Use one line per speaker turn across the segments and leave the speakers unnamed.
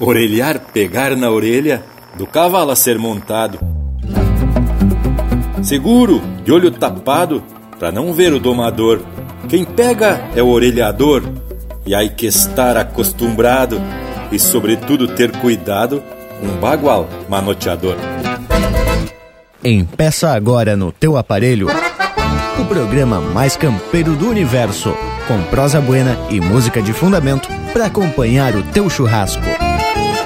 orelhar, pegar na orelha do cavalo a ser montado. Seguro, de olho tapado, para não ver o domador. Quem pega é o orelhador, e aí que estar acostumado e, sobretudo, ter cuidado um bagual manoteador.
Empeça agora no teu aparelho o programa mais campeiro do universo, com prosa buena e música de fundamento para acompanhar o teu churrasco.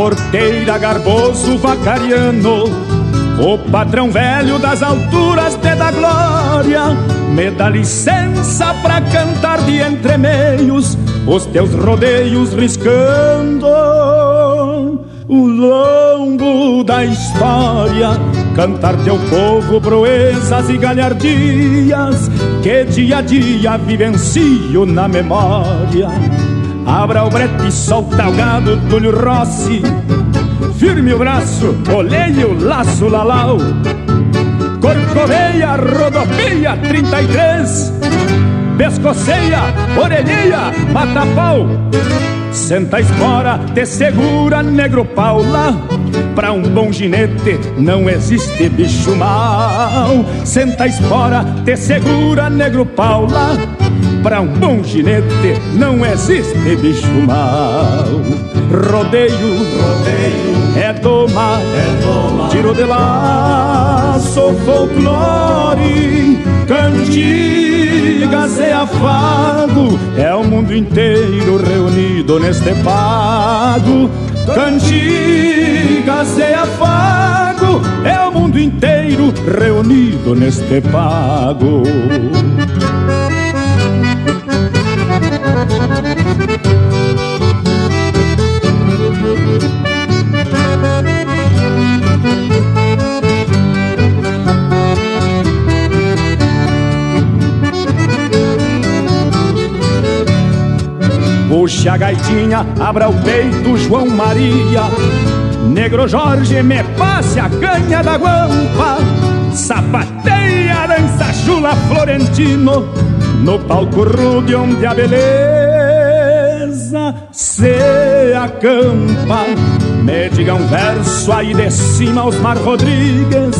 Porteira, garboso vacariano, o patrão velho das alturas te dá glória. Me dá licença pra cantar de entremeios os teus rodeios riscando o lombo da história. Cantar teu povo proezas e galhardias que dia a dia vivencio na memória. Abra o brete, solta o gado, Túlio Rossi. Firme o braço, olhei o laço, lalau. Corcoveia, rodopia, 33. Pescoceia, orelhinha, mata pau. Senta a espora, te segura, negro Paula. Pra um bom ginete não existe bicho mal. Senta a espora, te segura, negro Paula. Pra um bom ginete não existe bicho mal. Rodeio, rodeio, é doma, é doma. Tiro de laço, folclore, cantigas e afago. É o mundo inteiro reunido neste pago. Cantigas e afago. É o mundo inteiro reunido neste pago. Puxa a gaitinha, abra o peito, João Maria. Negro Jorge, me passe a canha da guampa. Sapateia, dança chula Florentino. No palco rude onde a beleza se acampa. Me diga um verso aí de cima aos Mar Rodrigues,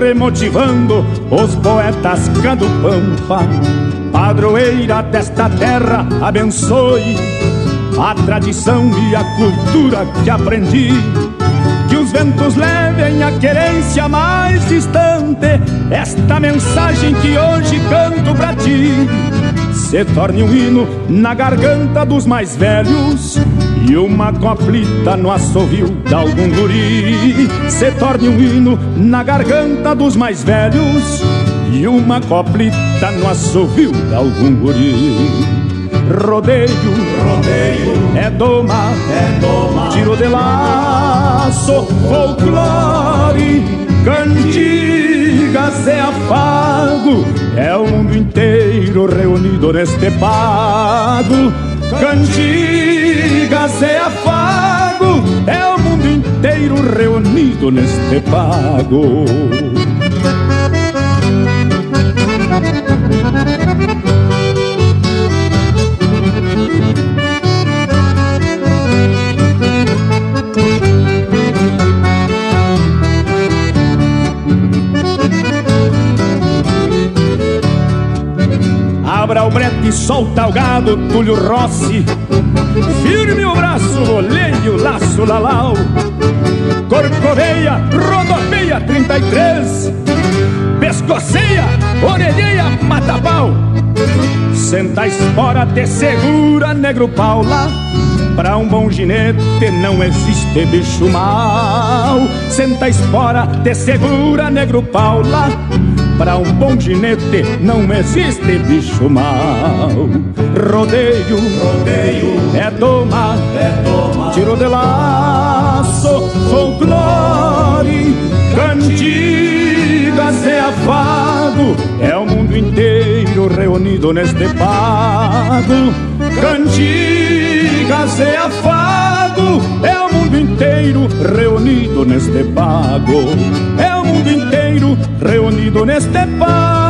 remotivando os poetas cando pampa. Padroeira desta terra, abençoe a tradição e a cultura que aprendi. Que os ventos levem a querência mais distante, esta mensagem que hoje canto pra ti. Se torne um hino na garganta dos mais velhos e uma coplita no assovio de algum guri. Se torne um hino na garganta dos mais velhos e uma coplita no assovio de algum guri. Rodeio, rodeio, é doma, é doma, tiro de laço, folclore, cantigas é afago, é o mundo inteiro reunido neste pago. Cantigas é afago, é o mundo inteiro reunido neste pago. Abra o brete solta o gado, Túlio Rossi. Firme o braço, olhei o laço, lalau. Corcoveia, rodopia 33. Pescoceia, orelhinha, mata pau. Senta a espora, te segura, negro Paula. Pra um bom ginete não existe bicho mal. Senta a espora, te segura, negro Paula.
Pra um bom ginete não existe bicho mal. Rodeio, rodeio, é toma, é toma. Tiro de laço, folclore, cantigas é afago. É o mundo inteiro reunido neste pago. Cantigas é afago. É mundo inteiro reunido neste pago. É o mundo inteiro reunido neste pago.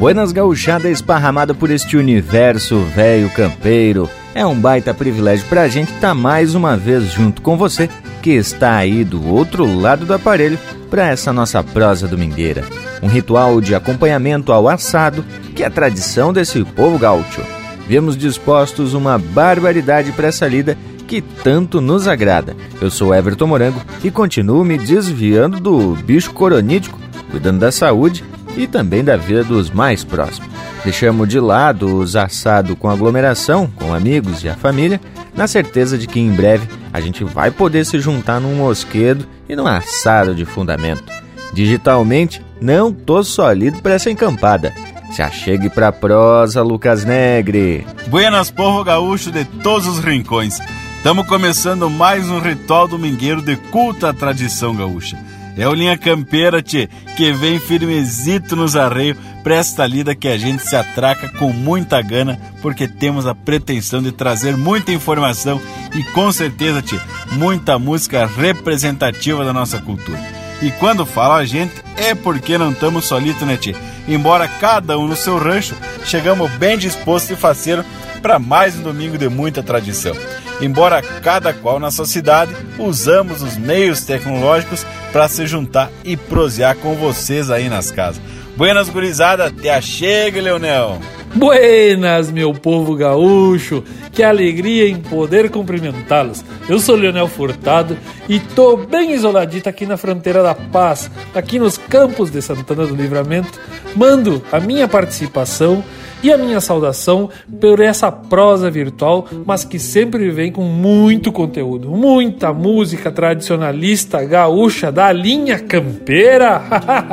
Buenas gauchada esparramada por este universo velho campeiro. É um baita privilégio pra gente estar tá mais uma vez junto com você, que está aí do outro lado do aparelho, para essa nossa prosa domingueira. Um ritual de acompanhamento ao assado, que é a tradição desse povo gaúcho. Vemos dispostos uma barbaridade para essa lida que tanto nos agrada. Eu sou Everton Morango e continuo me desviando do bicho coronítico, cuidando da saúde e também da vida dos mais próximos. Deixamos de lado os assados com aglomeração, com amigos e a família, na certeza de que em breve a gente vai poder se juntar num mosquedo e num assado de fundamento. Digitalmente, não tô solido para essa encampada. Se achegue pra prosa, Lucas Negre.
Buenas, povo gaúcho de todos os rincões. Estamos começando mais um ritual domingueiro de culta tradição gaúcha. É o Linha Campeira, tchê, que vem firmezito nos arreios pra esta lida que a gente se atraca com muita gana, porque temos a pretensão de trazer muita informação e com certeza, tchê, muita música representativa da nossa cultura. E quando fala a gente, é porque não estamos solitos, né, tchê? Embora cada um no seu rancho, chegamos bem dispostos e faceiro para mais um domingo de muita tradição. Embora cada qual na sua cidade, usamos os meios tecnológicos para se juntar e prosear com vocês aí nas casas. Buenas gurizada, até chega, Leonel!
Buenas, meu povo gaúcho! Que alegria em poder cumprimentá-los. Eu sou Leonel Furtado e tô bem isoladito aqui na fronteira da paz, aqui nos campos de Santana do Livramento. Mando a minha participação e a minha saudação por essa prosa virtual, mas que sempre vem com muito conteúdo, muita música tradicionalista gaúcha da linha campeira.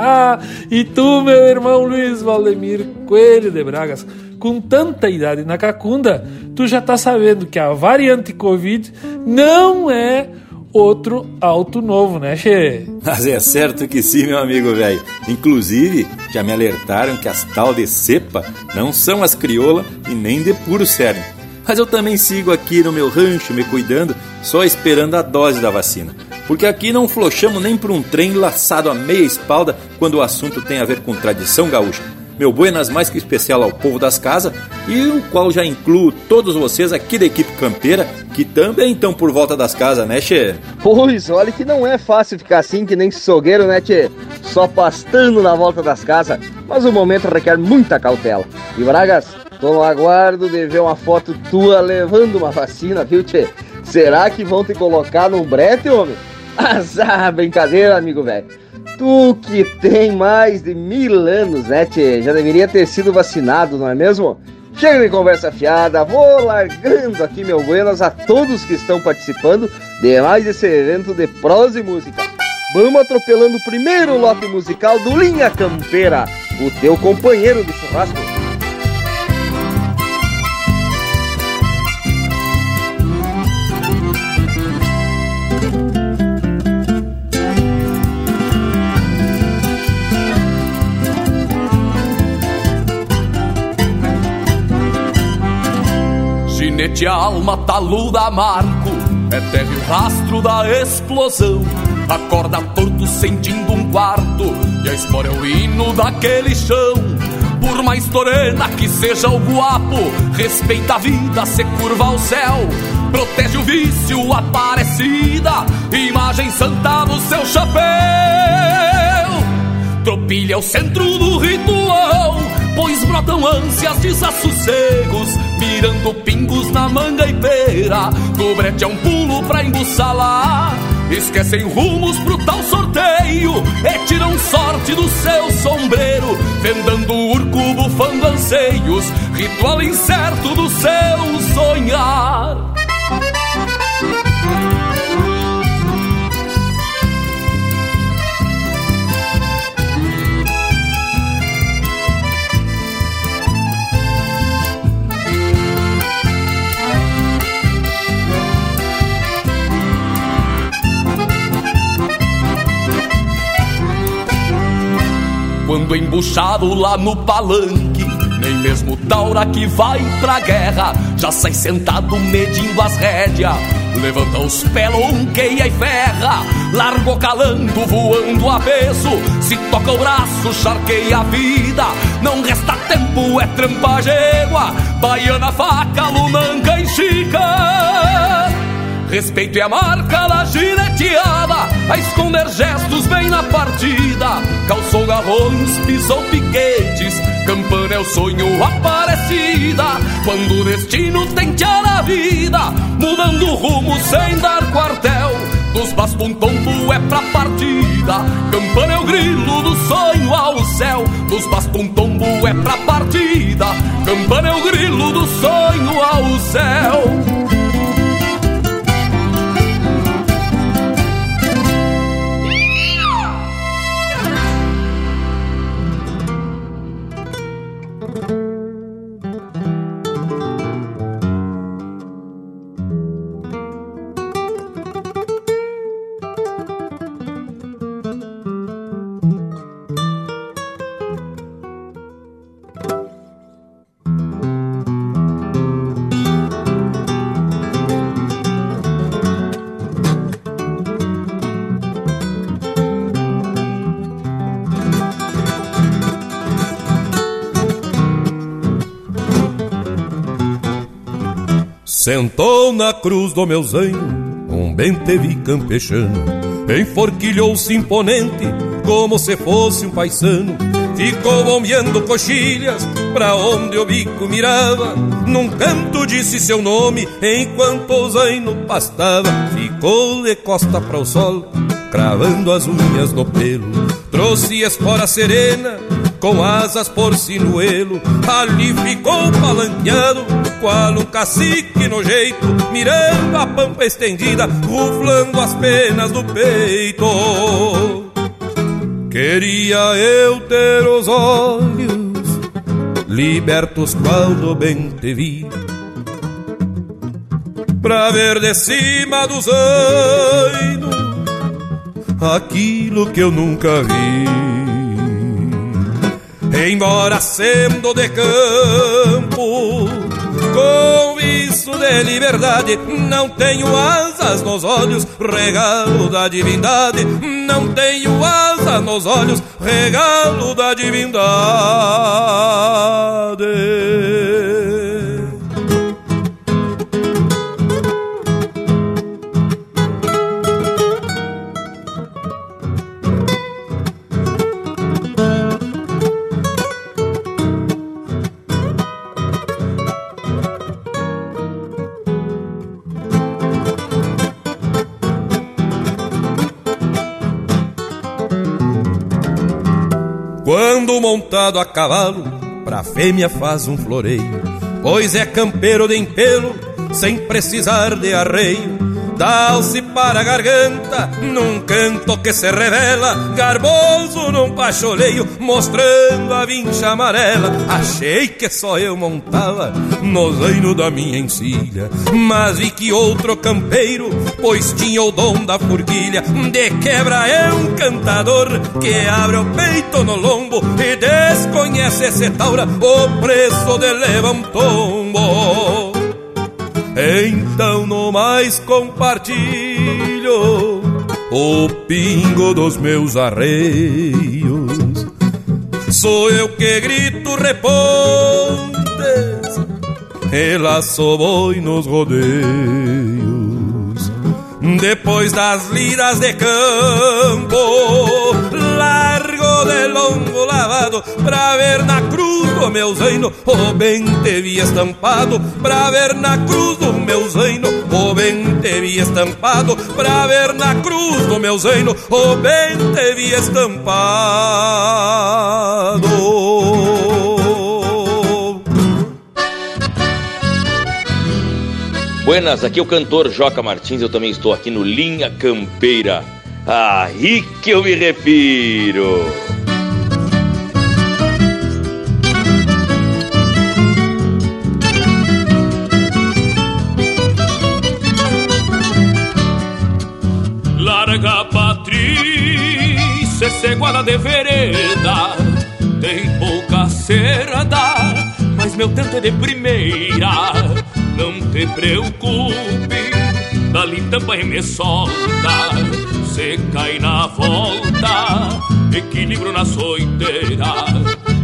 e tu, meu irmão Luiz Valdemir Coelho de Bragas, com tanta idade na cacunda, tu já tá sabendo que a variante Covid não é outro alto novo, né, Che?
Mas é certo que sim, meu amigo velho. Inclusive, já me alertaram que as tal de cepa não são as crioula e nem de puro cerne. Mas eu também sigo aqui no meu rancho me cuidando, só esperando a dose da vacina. Porque aqui não flochamos nem por um trem laçado a meia espalda quando o assunto tem a ver com tradição gaúcha meu buenas mais que especial ao povo das casas e o qual já incluo todos vocês aqui da equipe campeira que também estão por volta das casas, né, Tchê?
Pois, olha que não é fácil ficar assim que nem sogueiro, né, Tchê? Só pastando na volta das casas, mas o momento requer muita cautela. E Bragas, tô no aguardo de ver uma foto tua levando uma vacina, viu, Tchê? Será que vão te colocar no brete, homem? Azar, brincadeira, amigo velho. Tu que tem mais de mil anos, né, tchê? Já deveria ter sido vacinado, não é mesmo? Chega de conversa fiada, vou largando aqui meu buenas a todos que estão participando de mais esse evento de prosa e música. Vamos atropelando o primeiro lote musical do Linha Campeira, o teu companheiro de churrasco.
Jinete alma taluda marco É terra o rastro da explosão. Acorda torto sentindo um quarto E a história é o hino daquele chão. Por mais torena que seja o guapo Respeita a vida, se curva ao céu. Protege o vício, aparecida Imagem santa no seu chapéu. Tropilha o centro do ritual pois brotam ânsias, desassossegos, mirando pingos na manga e pera. Do brete é um pulo pra embuçalar. Esquecem rumos pro tal sorteio e tiram sorte do seu sombreiro, vendando urco, bufando anseios, ritual incerto do seu sonhar. Quando embuchado lá no palanque. Nem mesmo Taura que vai pra guerra Já sai sentado medindo as rédeas. Levanta os pés, lonqueia e ferra Largou calando, voando a peso. Se toca o braço, charqueia a vida Não resta tempo, é trampa gégua. Baiana, faca, lumanca e chica Respeito é a marca da gineteada A esconder gestos bem na partida. Calçou garrões, pisou piquetes Campana é o sonho aparecida Quando o destino tentear a vida Mudando rumo sem dar quartel. Dos bastos um tombo é pra partida Campana é o grilo do sonho ao céu. Dos bastos um tombo é pra partida Campana é o grilo do sonho ao céu
Sentou na cruz do meu zanho um bentevi campechano, enforquilhou-se imponente como se fosse um paisano. Ficou bombeando coxilhas pra onde o bico mirava. Num canto disse seu nome enquanto o zaino pastava. Ficou de costa para o sol, cravando as unhas no pelo. Trouxe espora serena com asas por sinuelo. Ali ficou palanqueado, qual um cacique no jeito, mirando a pampa estendida, ruflando as penas do peito. Queria eu ter os olhos libertos quando bem te vi, pra ver de cima dos anos aquilo que eu nunca vi. Embora sendo de campo, com isso de liberdade, não tenho asas nos olhos, regalo da divindade. Não tenho asas nos olhos, regalo da divindade. Montado a cavalo, pra fêmea faz um floreio, pois é campeiro de empelo, sem precisar de arreio dá-se para a garganta, num canto que se revela, garboso num pacholeio, mostrando a vincha amarela. Achei que só eu montava no zaino da minha encilha, mas vi que outro campeiro, pois tinha o dom da forquilha, de quebra é um cantador que abre o peito no lombo e desconhece esse taura, o preço de levar um tombo. Então no mais compartilho o pingo dos meus arreios. Sou eu que grito repontes, e laço boi nos rodeios. Depois das lidas de campo, largo de longo lavado Pra ver na cruz do meu zaino O bem te vi estampado Pra ver na cruz do meu zaino O bem te vi estampado Pra ver na cruz do meu zaino O bem te vi estampado
Buenas, aqui é o cantor Joca Martins, eu também estou aqui no Linha Campeira. Aí que eu me refiro.
Larga Patrícia, ceguada de vereda, tem pouca cerda, mas meu tento é de primeira não te preocupe, dali também me solta. Se cai na volta, equilíbrio na soiteira.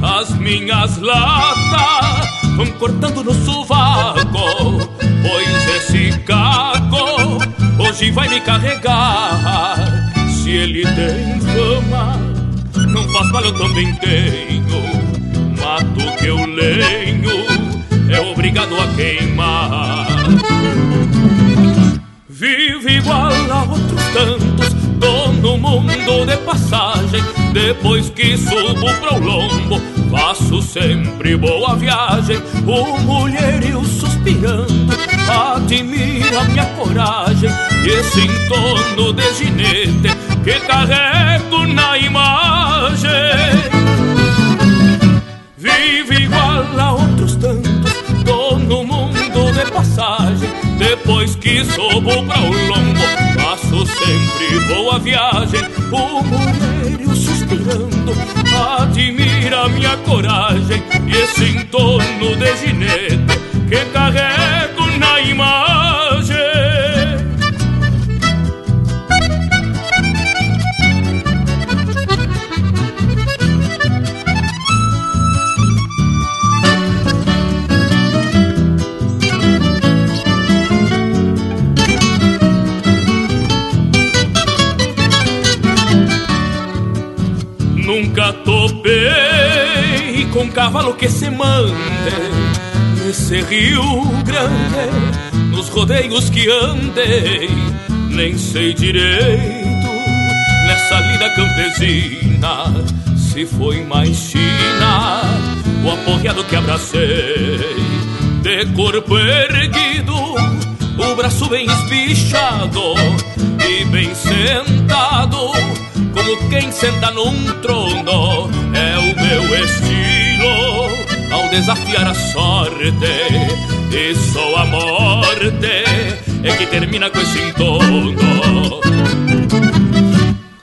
As minhas latas vão cortando no sovaco, pois esse caco hoje vai me carregar. Se ele tem fama, não faz mal, eu também tenho. Mato que eu lenho é obrigado a queimar. Vive igual a outros tantos, no mundo de passagem. Depois que subo pro lombo, faço sempre boa viagem. O mulherio suspirando, admira minha coragem. E esse entorno de ginete que carrego na imagem. Vive igual a outros tantos no mundo de passagem. Depois que subo pra o lombo, faço sempre boa viagem. O mulherio suspirando, admira minha coragem. E esse entorno de ginete que carrego na imagem. Cavalo que se mande nesse Rio Grande, nos rodeios que andei, nem sei direito. Nessa lida campesina se foi mais China o aporreado que abracei, de corpo erguido, o braço bem espichado e bem sentado como quem senta num trono, é o meu estilo ao desafiar a sorte. E só a morte é que termina com esse entorno.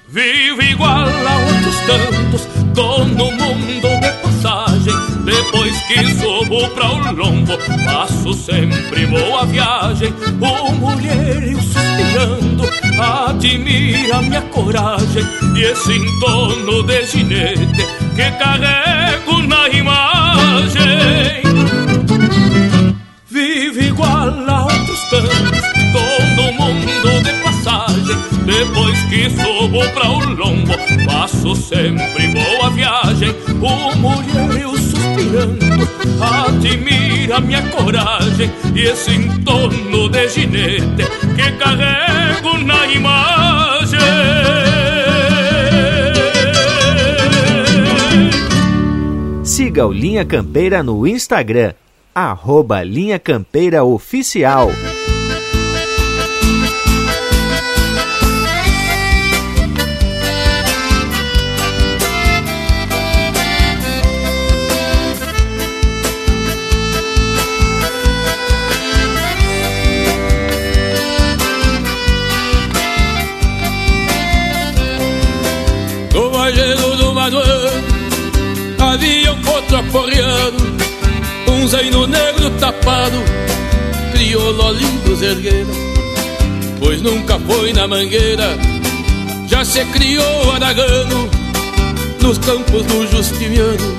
Vivo igual a outros tantos, tô no mundo que subo pra o lombo, passo sempre boa viagem. O mulherio suspirando, admira minha coragem. E esse entorno de ginete que carrego na imagem. Vive igual a outros tantos, tô no mundo. Depois que subo pra o lombo, passo sempre boa viagem. O mulherio suspirando, admira minha coragem. E esse entorno de ginete que carrego na imagem.
Siga o Linha Campeira no Instagram, arroba Linha Campeira Oficial.
Tapado, crioulo lindo zergueira, pois nunca foi na mangueira, já se criou aragano, nos campos do Justiniano,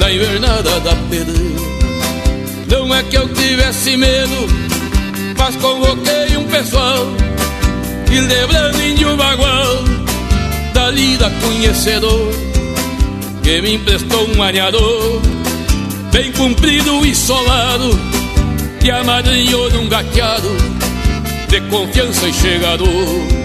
na invernada da pedreira. Não é que eu tivesse medo, mas convoquei um pessoal, e lembrando índio bagual, da lida conhecedor, que
me emprestou um aneador Bem comprido e solado E amadrinhou num gateado De confiança e chegador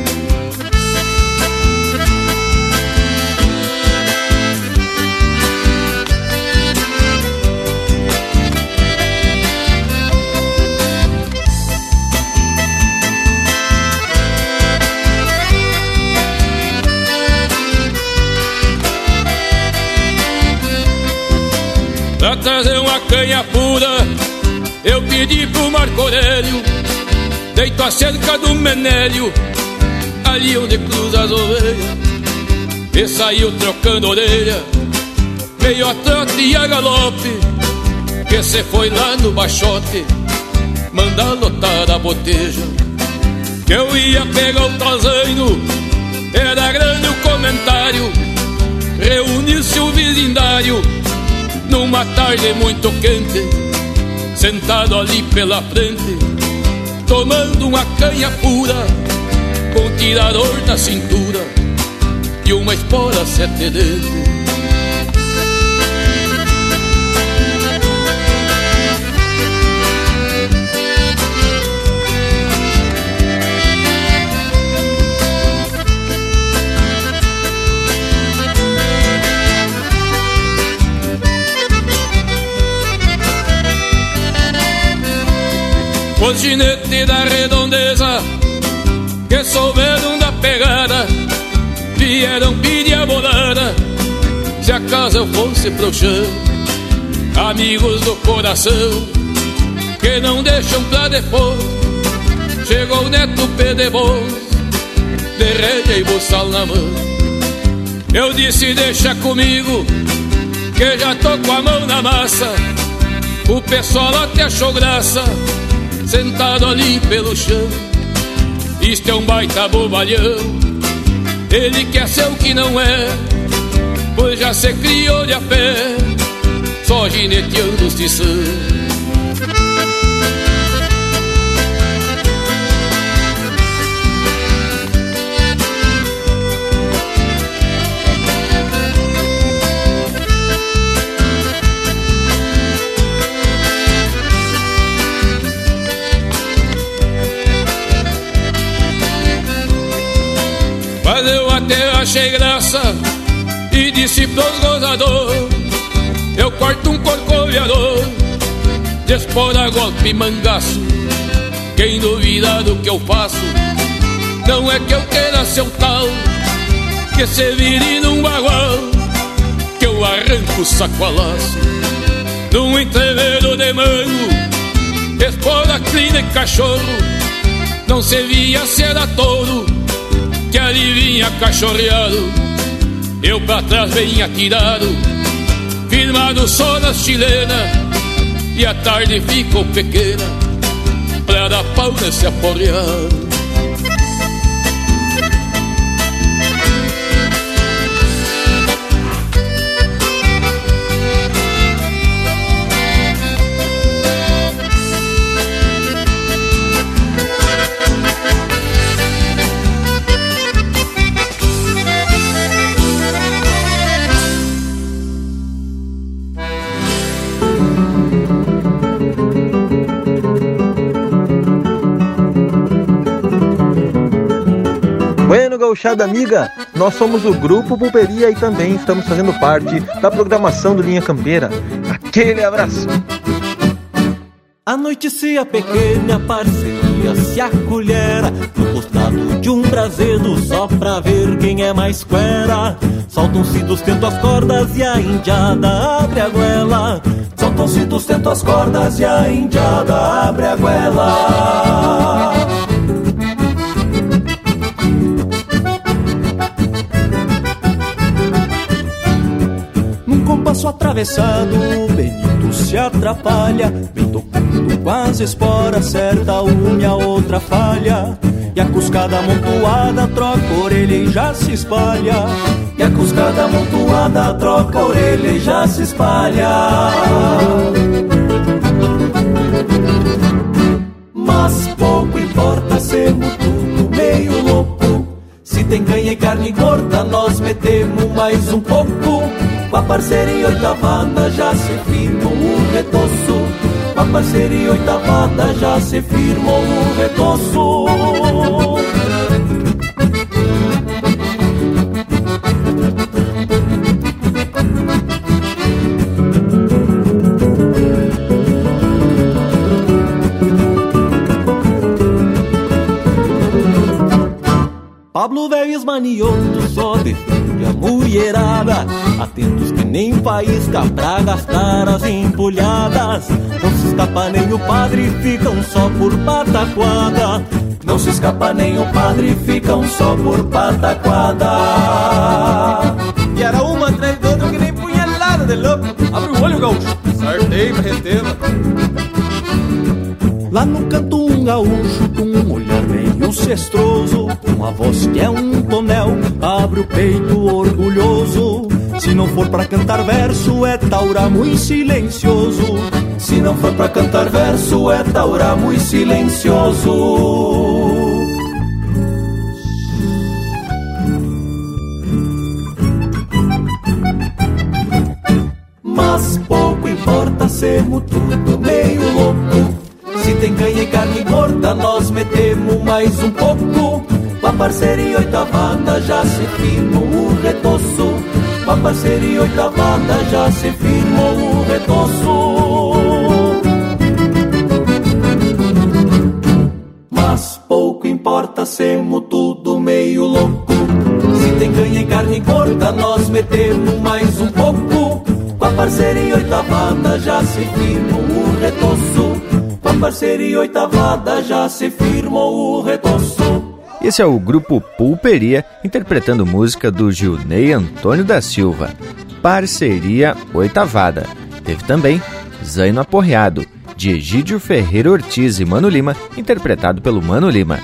trazer uma canha pura. Eu pedi pro Marco Aurélio Deito a cerca do Menélio Ali onde cruza as ovelhas E saiu trocando orelha. Meio a trote e a galope Que se foi lá no baixote Mandar lotar a boteja. Que eu ia pegar o tozaino Era grande o comentário Reunir-se o vizindário numa tarde muito quente, sentado ali pela frente, tomando uma canha pura, com tirador na cintura e uma espora sete dentes. Os ginetes da redondeza Que souberam da pegada Vieram pedir a bolada. Se acaso eu fosse pro chão Amigos do coração Que não deixam pra depois Chegou o neto pedebol De rédea e buçal na mão. Eu disse deixa comigo Que já tô com a mão na massa. O pessoal até achou graça sentado ali pelo chão. Isto é um baita bobalhão, ele quer ser o que não é, pois já se criou de a pé, só gineteando os tiçãs. Achei graça e disse pros gozador Eu corto um corcoviador, despora golpe mangaço. Quem duvida do que eu faço, não é que eu queira ser o tal Que se vire num bagual, que eu arranco o sacoalaço Num entreveiro de mango, espora crina e cachorro Não se via se era touro que vinha cachorreado, eu pra trás bem atirado, firmado só na chilena, e a tarde ficou pequena, pra dar pau nesse aporreado.
Gauchada amiga, nós somos o Grupo Pulperia e também estamos fazendo parte da programação do Linha Campeira. Aquele abraço!
Anoitecia pequena parceria se acolhera No costado de um brasedo só pra ver quem é mais quera Soltam-se dos tentos as cordas e a indiada abre a goela Soltam-se dos tentos as cordas e a indiada abre a goela passo atravessado, Benito se atrapalha, vem tocando com as esporas, certa uma outra falha. E a cuscada amontoada troca orelha e já se espalha. E a cuscada amontoada troca orelha e já se espalha. Mas pouco importa sermos tudo meio louco. Se tem ganha e carne gorda, nós metemos mais um pouco. Com a parceria oitavada já se firmou o retoço. Com a parceria oitavada já se firmou o retoço. Pablo velho esmanioto só defende a mulherada Atentos que nem faísca pra gastar as empulhadas. Não se escapa nem o padre, ficam só por pataquada. Não se escapa nem o padre, ficam só por pataquada.
E era uma atrás do outro que nem punhalada de louco. Abre o olho, gaúcho, sartei pra reteva
Lá no canto um gaúcho com um olhar meio cestroso Uma voz que é um tonel, abre o peito orgulhoso Se não for pra cantar verso é taura muito silencioso Se não for pra cantar verso é taura muito silencioso Mas pouco importa sermos tudo meio louco se tem canha e carne gorda, nós metemos mais um pouco. A parceria oitavada já se firmou o retoço. A parceria oitavada já se firmou o retoço. Mas pouco importa, semos tudo meio louco. Se tem canha e carne gorda, nós metemos mais um pouco. Com a parceria oitavada já se firmou o retoço com a parceria oitavada já se firmou o retoço.
Esse é o grupo Pulperia interpretando música do Gilney Antônio da Silva, Parceria Oitavada. Teve também Zaino Aporreado, de Egídio Ferreira Ortiz e Mano Lima, interpretado pelo Mano Lima.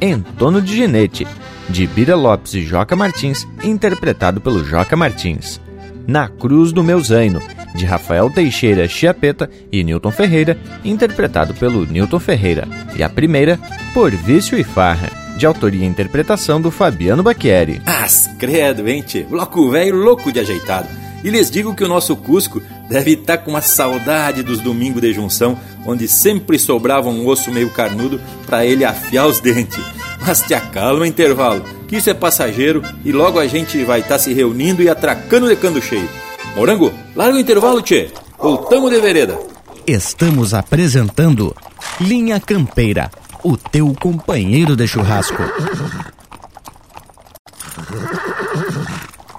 Entono de Ginete, de Bira Lopes e Joca Martins, interpretado pelo Joca Martins. Na Cruz do Meu Zaino, de Rafael Teixeira Chiapeta e Newton Ferreira, interpretado pelo Newton Ferreira, e a primeira, Por Vício e Farra, de autoria e interpretação do Fabiano Bacchieri.
As credo, hein, tchê? Bloco velho louco de ajeitado. E lhes digo que o nosso Cusco deve estar com uma saudade dos domingos de junção, onde sempre sobrava um osso meio carnudo para ele afiar os dentes. Mas te acalma, intervalo, que isso é passageiro e logo a gente vai estar se reunindo e atracando de cando cheio. Morango, larga o intervalo, tchê. Voltamos de vereda.
Estamos apresentando Linha Campeira, o teu companheiro de churrasco.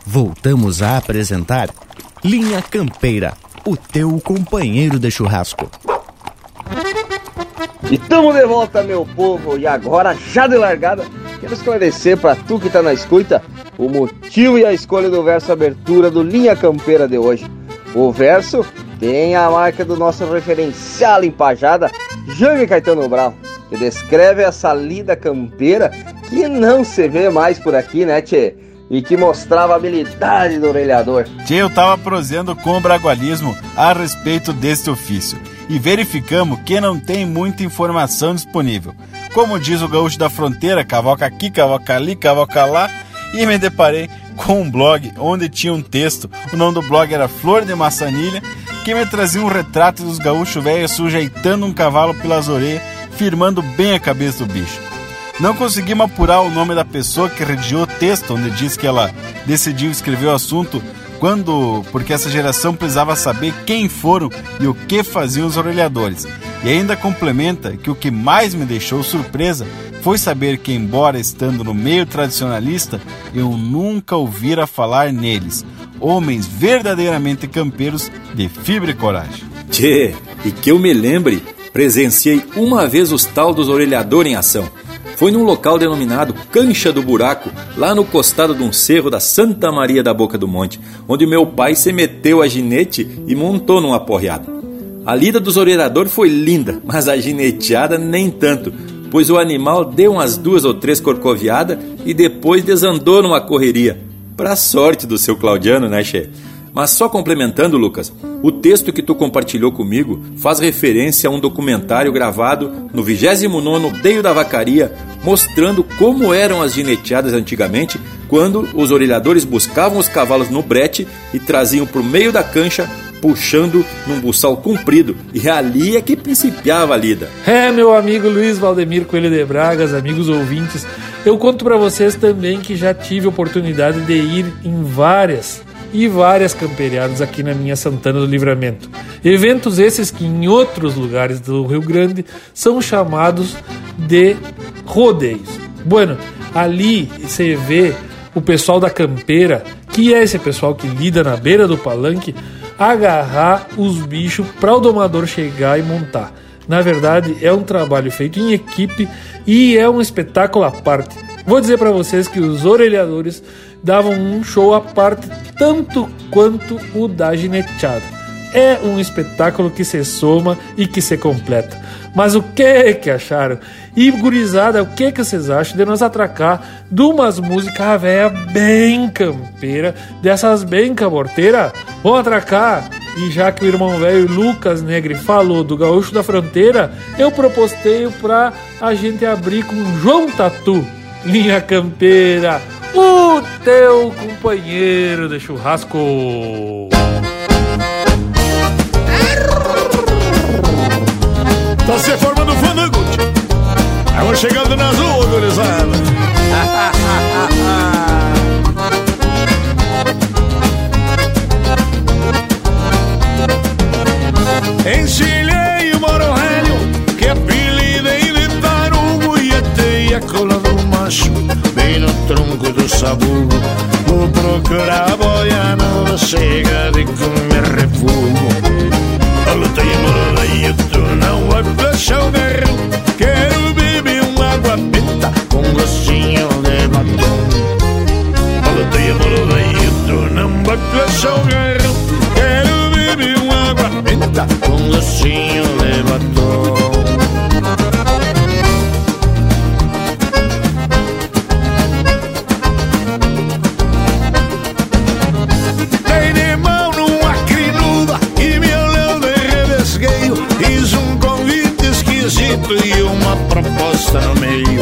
Voltamos a apresentar Linha Campeira, o teu companheiro de churrasco.
E tamo de volta, meu povo, e agora, já de largada, quero esclarecer para tu que tá na escuta o motivo e a escolha do verso abertura do Linha Campeira de hoje. O verso tem a marca do nosso referencial empajada, Jaime Caetano Brown, que descreve essa lida campeira que não se vê mais por aqui, né, tchê? E que mostrava a habilidade do orelhador.
Tchê, eu tava prosendo com o bragualismo a respeito deste ofício e verificamos que não tem muita informação disponível. Como diz o gaúcho da fronteira, cavoca aqui, cavoca ali, cavoca lá, e me deparei com um blog onde tinha um texto. O nome do blog era Flor de Maçanilha, que me trazia um retrato dos gaúchos velhos sujeitando um cavalo pelas orelhas, firmando bem a cabeça do bicho. Não conseguimos apurar o nome da pessoa que redigiu o texto, onde diz que ela decidiu escrever o assunto quando, porque essa geração precisava saber quem foram e o que faziam os orelhadores. E ainda complementa que o que mais me deixou surpresa foi saber que, embora estando no meio tradicionalista, eu nunca ouvira falar neles, homens verdadeiramente campeiros de fibra e coragem.
Tchê, e que eu me lembre, presenciei uma vez os tal dos orelhadores em ação. Foi num local denominado Cancha do Buraco, lá no costado de um cerro da Santa Maria da Boca do Monte, onde meu pai se meteu a ginete e montou num aporreado. A lida dos orelhadores foi linda, mas a gineteada nem tanto, pois o animal deu umas duas ou três corcoviadas e depois desandou numa correria. Pra sorte do seu Claudiano, né, che? Mas só complementando, Lucas, o texto que tu compartilhou comigo faz referência a um documentário gravado no 29º Deio da Vacaria, mostrando como eram as gineteadas antigamente, quando os orelhadores buscavam os cavalos no brete e traziam por meio da cancha, puxando num buçal comprido, e ali é que principiava a lida.
É, meu amigo Luiz Valdemir Coelho de Bragas, amigos ouvintes, eu conto para vocês também que já tive oportunidade de ir em várias e várias camperiadas aqui na minha Santana do Livramento. Eventos esses que em outros lugares do Rio Grande são chamados de rodeios. Bueno, ali você vê o pessoal da campeira, que é esse pessoal que lida na beira do palanque, agarrar os bichos para o domador chegar e montar. Na verdade, é um trabalho feito em equipe e é um espetáculo à parte. Vou dizer para vocês que os orelhadores davam um show à parte tanto quanto o da gineteada. É um espetáculo que se soma e que se completa. Mas o que que acharam? E gurizada, o que que vocês acham de nós atracar de umas músicas velha bem campeira, dessas bem caborteira? Vamos atracar e já que o irmão velho Lucas Negre falou do Gaúcho da Fronteira, eu proposteio pra a gente abrir com João Tatu, linha campeira, o teu companheiro de churrasco.
Tá se formando fandango. Vamos chegando nas ruas, gurizada. Encilhei Bem no tronco do sabugo Vou procurar a boia Não chega de comer refugo A luta e velho Tu não vai fechar o garrão. Quero beber uma água benta Com gostinho de batom. A luta e velho Tu não vai fechar o garrão. Quero beber uma água benta Com gostinho de batom esquisito E uma proposta no meio.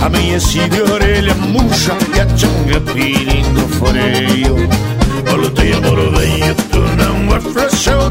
Amanheci de orelha murcha E a changa pedindo foreio. Voltei a moroveio Tu não afrouxou o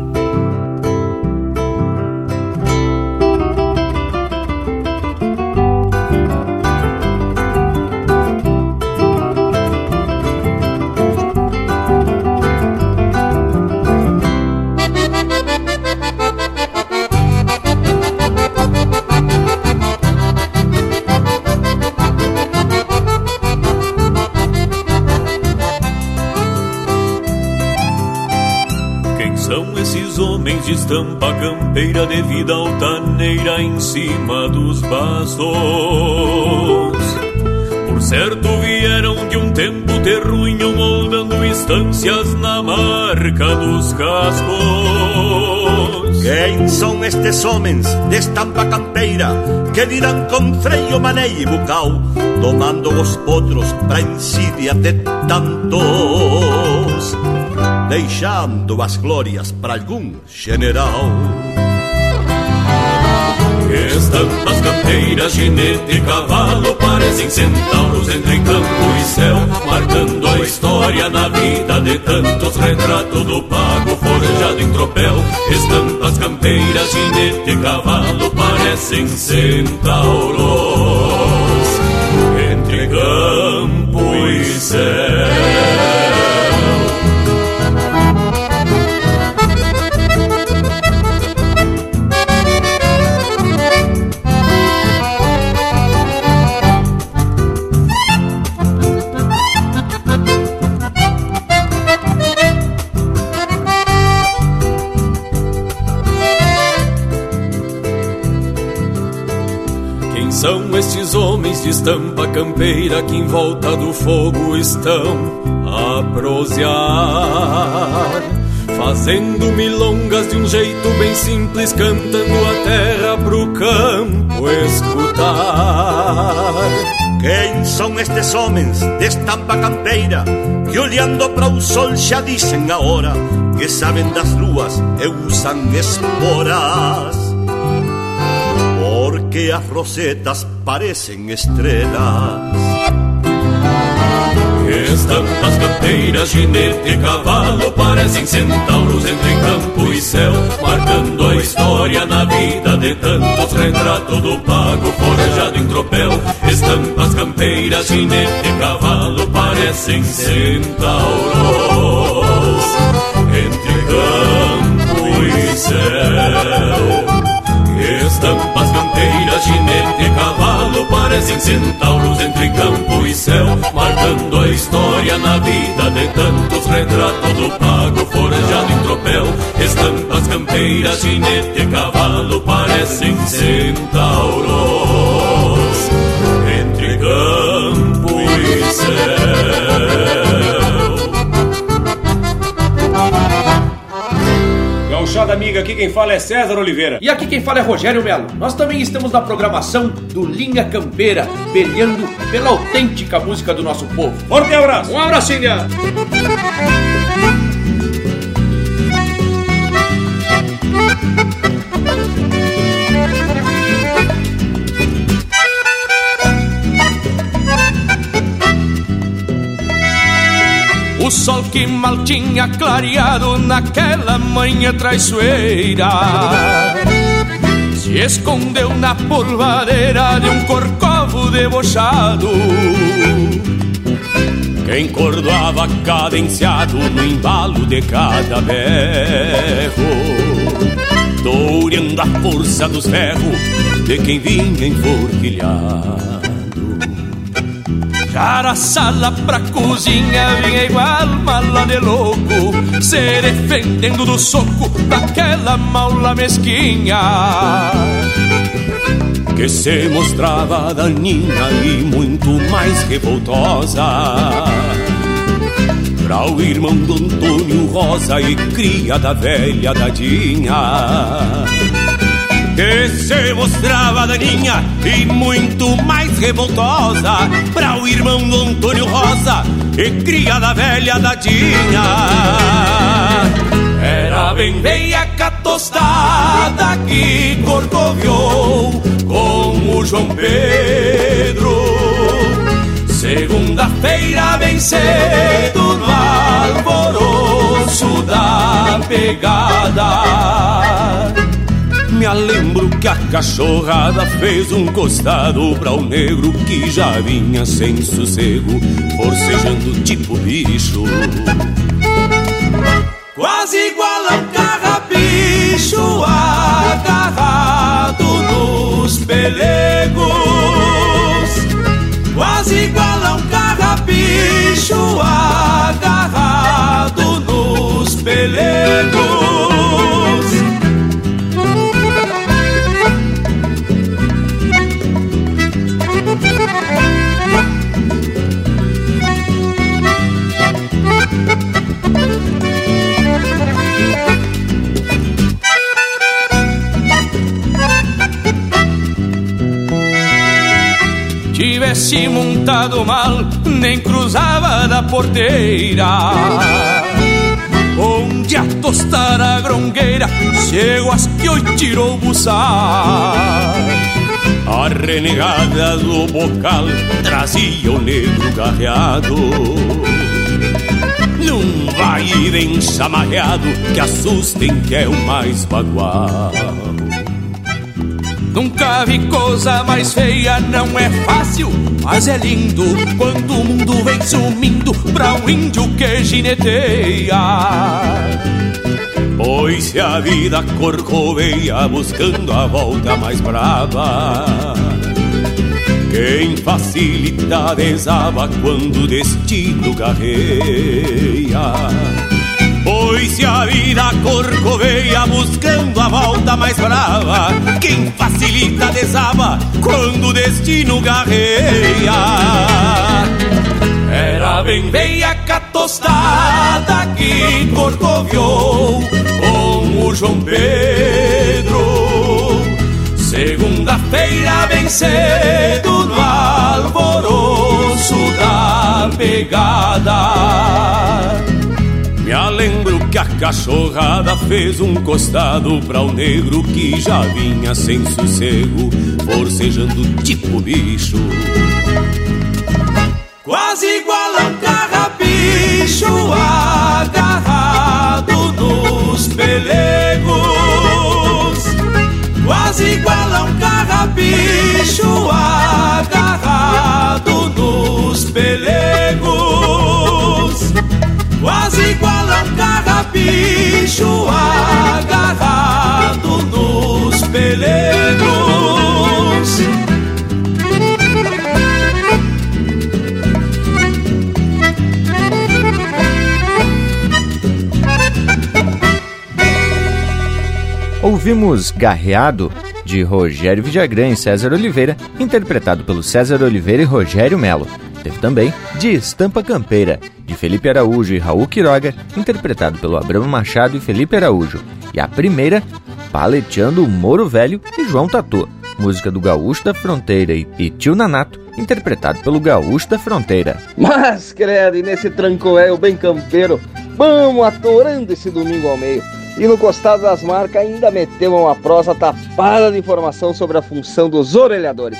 Cima dos bastos. Por certo vieram de um tempo terruinho moldando instâncias na marca dos cascos.
Quem são estes homens de estampa campeira que dirán com freio, maneio e bucal, tomando os potros pra insídia de tantos, deixando as glórias para algum general?
Estampas campeiras, ginete e cavalo Parecem centauros entre campo e céu Marcando a história na vida de tantos. Retrato do pago forjado em tropel Estampas campeiras, ginete e cavalo Parecem centauros Entre campo e céu de estampa campeira que em volta do fogo estão a prosear, fazendo milongas de um jeito bem simples, cantando a terra pro campo escutar.
Quem são estes homens de estampa campeira que olhando para o sol já dizem a hora que sabem das luas e usam esporas? Porque as rosetas parecen estrelas.
Estampas canteiras, ginete cavalo Parecem centauros entre campo e céu Marcando a história na vida de tantos Retrato do pago forjado em tropel Estampas campeiras, ginete cavalo Parecem centauros Entre campo e céu Estampas ginete e cavalo Parecem centauros entre campo e céu Marcando a história na vida de tantos Retrato do pago forjado em tropel. Estampas campeiras, ginete e cavalo Parecem centauros Entre campo e céu
Gauchada amiga, aqui quem fala é César Oliveira.
E aqui quem fala é Rogério Melo. Nós também estamos na programação do Linha Campeira, peleando pela autêntica música do nosso povo.
Forte abraço!
Um abracinho!
O sol que mal tinha clareado naquela manhã traiçoeira. Se escondeu na polvadeira de um corcovo debochado Quem cordoava cadenciado no embalo de cada berro. Doureando a força dos ferros de quem vinha enforquilhado já a sala pra cozinha vinha igual mala de louco. Se defendendo do soco daquela maula mesquinha. Que se mostrava daninha e muito mais revoltosa. Pra o irmão do Antônio Rosa e cria da velha Dadinha que se mostrava daninha e muito mais revoltosa para o irmão do Antônio Rosa e cria da velha Dadinha. Era bem veiaca tostada que corcoviou com o João Pedro. Segunda-feira bem cedo no alvoroço da pegada me lembro que a cachorrada fez um costado para o negro que já vinha sem sossego, forcejando tipo bicho. Quase igual a um carrapicho agarrado nos pelegos. Quase igual a um carrapicho agarrado nos pelegos. Tivesse montado mal, nem cruzava da porteira. Onde a tostar a grongueira, chego as que hoje tirou o buçal. A renegada do bocal trazia o negro garreado Num vai bem chamarreado que assustem que é o mais bagual Nunca vi coisa mais feia, não é fácil, mas é lindo quando o mundo vem sumindo pra um índio que gineteia. Pois se a vida corcoveia buscando a volta mais brava, quem facilita desaba quando o destino garreia. Pois se a vida corcoveia buscando a volta mais brava, quem facilita desaba quando o destino garreia. Era bem veia tostada que corcoviou com o João Pedro. Segunda-feira bem cedo no alvoroço da pegada. Me lembro que a cachorrada fez um costado pra o negro que já vinha sem sossego, forcejando tipo bicho. Quase igual a um carrapicho agarrado nos pelegos. Quase igual a um carrapicho agarrado nos pelegos. Quase igual a um carrapicho agarrado nos pelegos.
Ouvimos Garreado, de Rogério Vidagrã e César Oliveira, interpretado pelo César Oliveira e Rogério Melo. Teve também De Estampa Campeira, de Felipe Araújo e Raul Quiroga, interpretado pelo Abramo Machado e Felipe Araújo. E a primeira, Paleteando o Moro Velho e João Tatu, música do Gaúcho da Fronteira e, Tio Nanato, interpretado pelo Gaúcho da Fronteira.
Mas, credo, e nesse trancoel bem campeiro, vamos atorando esse domingo ao meio. E no costado das marcas ainda meteu uma prosa tapada de informação sobre a função dos orelhadores,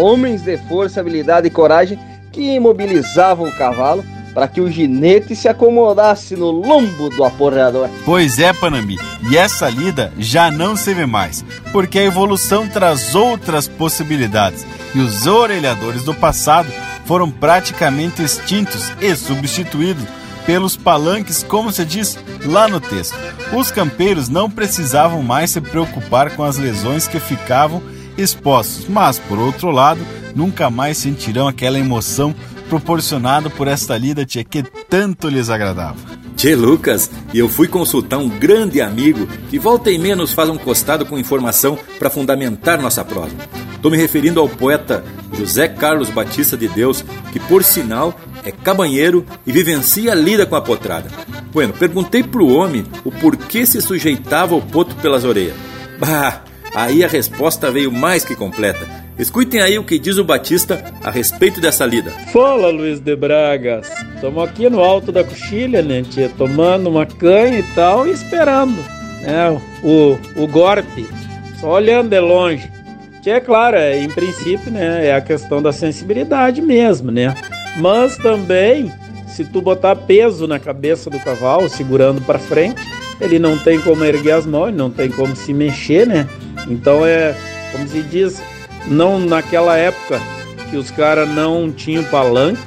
homens de força, habilidade e coragem que imobilizavam o cavalo para que o ginete se acomodasse no lombo do aporreador.
Pois é, Panambi, e essa lida já não se vê mais, porque a evolução traz outras possibilidades e os orelhadores do passado foram praticamente extintos e substituídos pelos palanques, como se diz lá no texto. Os campeiros não precisavam mais se preocupar com as lesões que ficavam expostos, mas, por outro lado, nunca mais sentirão aquela emoção proporcionada por esta lida tia, que tanto lhes agradava.
Tchê Lucas, e eu fui consultar um grande amigo que volta e meia nos faz um costado com informação para fundamentar nossa prosa. Estou me referindo ao poeta José Carlos Batista de Deus, que por sinal é cabanheiro e vivencia a lida com a potrada. Bueno, perguntei pro homem o porquê se sujeitava o poto pelas orelhas. Bah, aí a resposta veio mais que completa. Escutem aí o que diz o Batista a respeito dessa lida.
Fala, Luiz de Bragas. Estamos aqui no alto da coxilha, né, tia? Tomando uma canha e tal e esperando, né? O, o golpe. Só olhando de longe. Que é claro, é, em princípio, né? É a questão da sensibilidade mesmo, né? Mas também, se tu botar peso na cabeça do cavalo, segurando para frente, ele não tem como erguer as mãos, não tem como se mexer, né? Então é, como se diz, não naquela época que os caras não tinham palanque,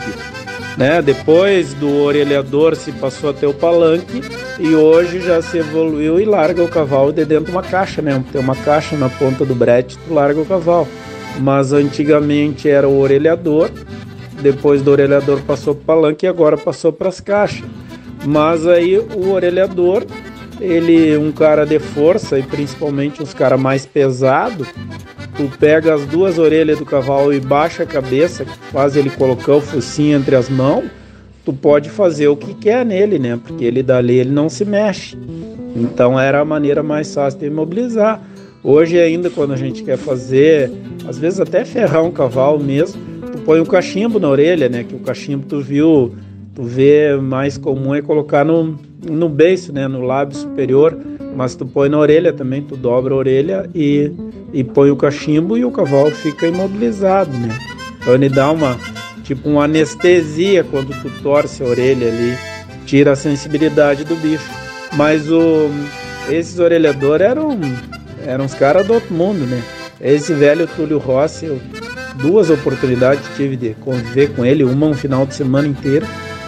né? Depois do orelhador se passou a ter o palanque e hoje já se evoluiu e larga o cavalo de dentro de uma caixa mesmo. Tem uma caixa na ponta do brete, tu larga o cavalo. Mas antigamente era o orelhador, depois do orelhador passou para o palanque e agora passou para as caixas. Mas aí o orelhador, ele um cara de força e principalmente os caras mais pesados, tu pega as duas orelhas do cavalo e baixa a cabeça, faz ele colocar o focinho entre as mãos, tu pode fazer o que quer nele, né? Porque ele dali ele não se mexe. Então era a maneira mais fácil de imobilizar. Hoje ainda quando a gente quer fazer, às vezes até ferrar um cavalo mesmo, tu põe o cachimbo na orelha, né? Que o cachimbo tu viu, tu vê mais comum é colocar no, no beiço, né? No lábio superior, mas tu põe na orelha também, tu dobra a orelha e, e põe o cachimbo e o cavalo fica imobilizado, né? Então ele dá uma, tipo uma anestesia quando tu torce a orelha ali, tira a sensibilidade do bicho. Mas o, esses orelhadores eram, eram os caras do outro mundo, né? Esse velho Túlio Rossi, eu, duas oportunidades tive de conviver com ele, uma um final de semana inteiro.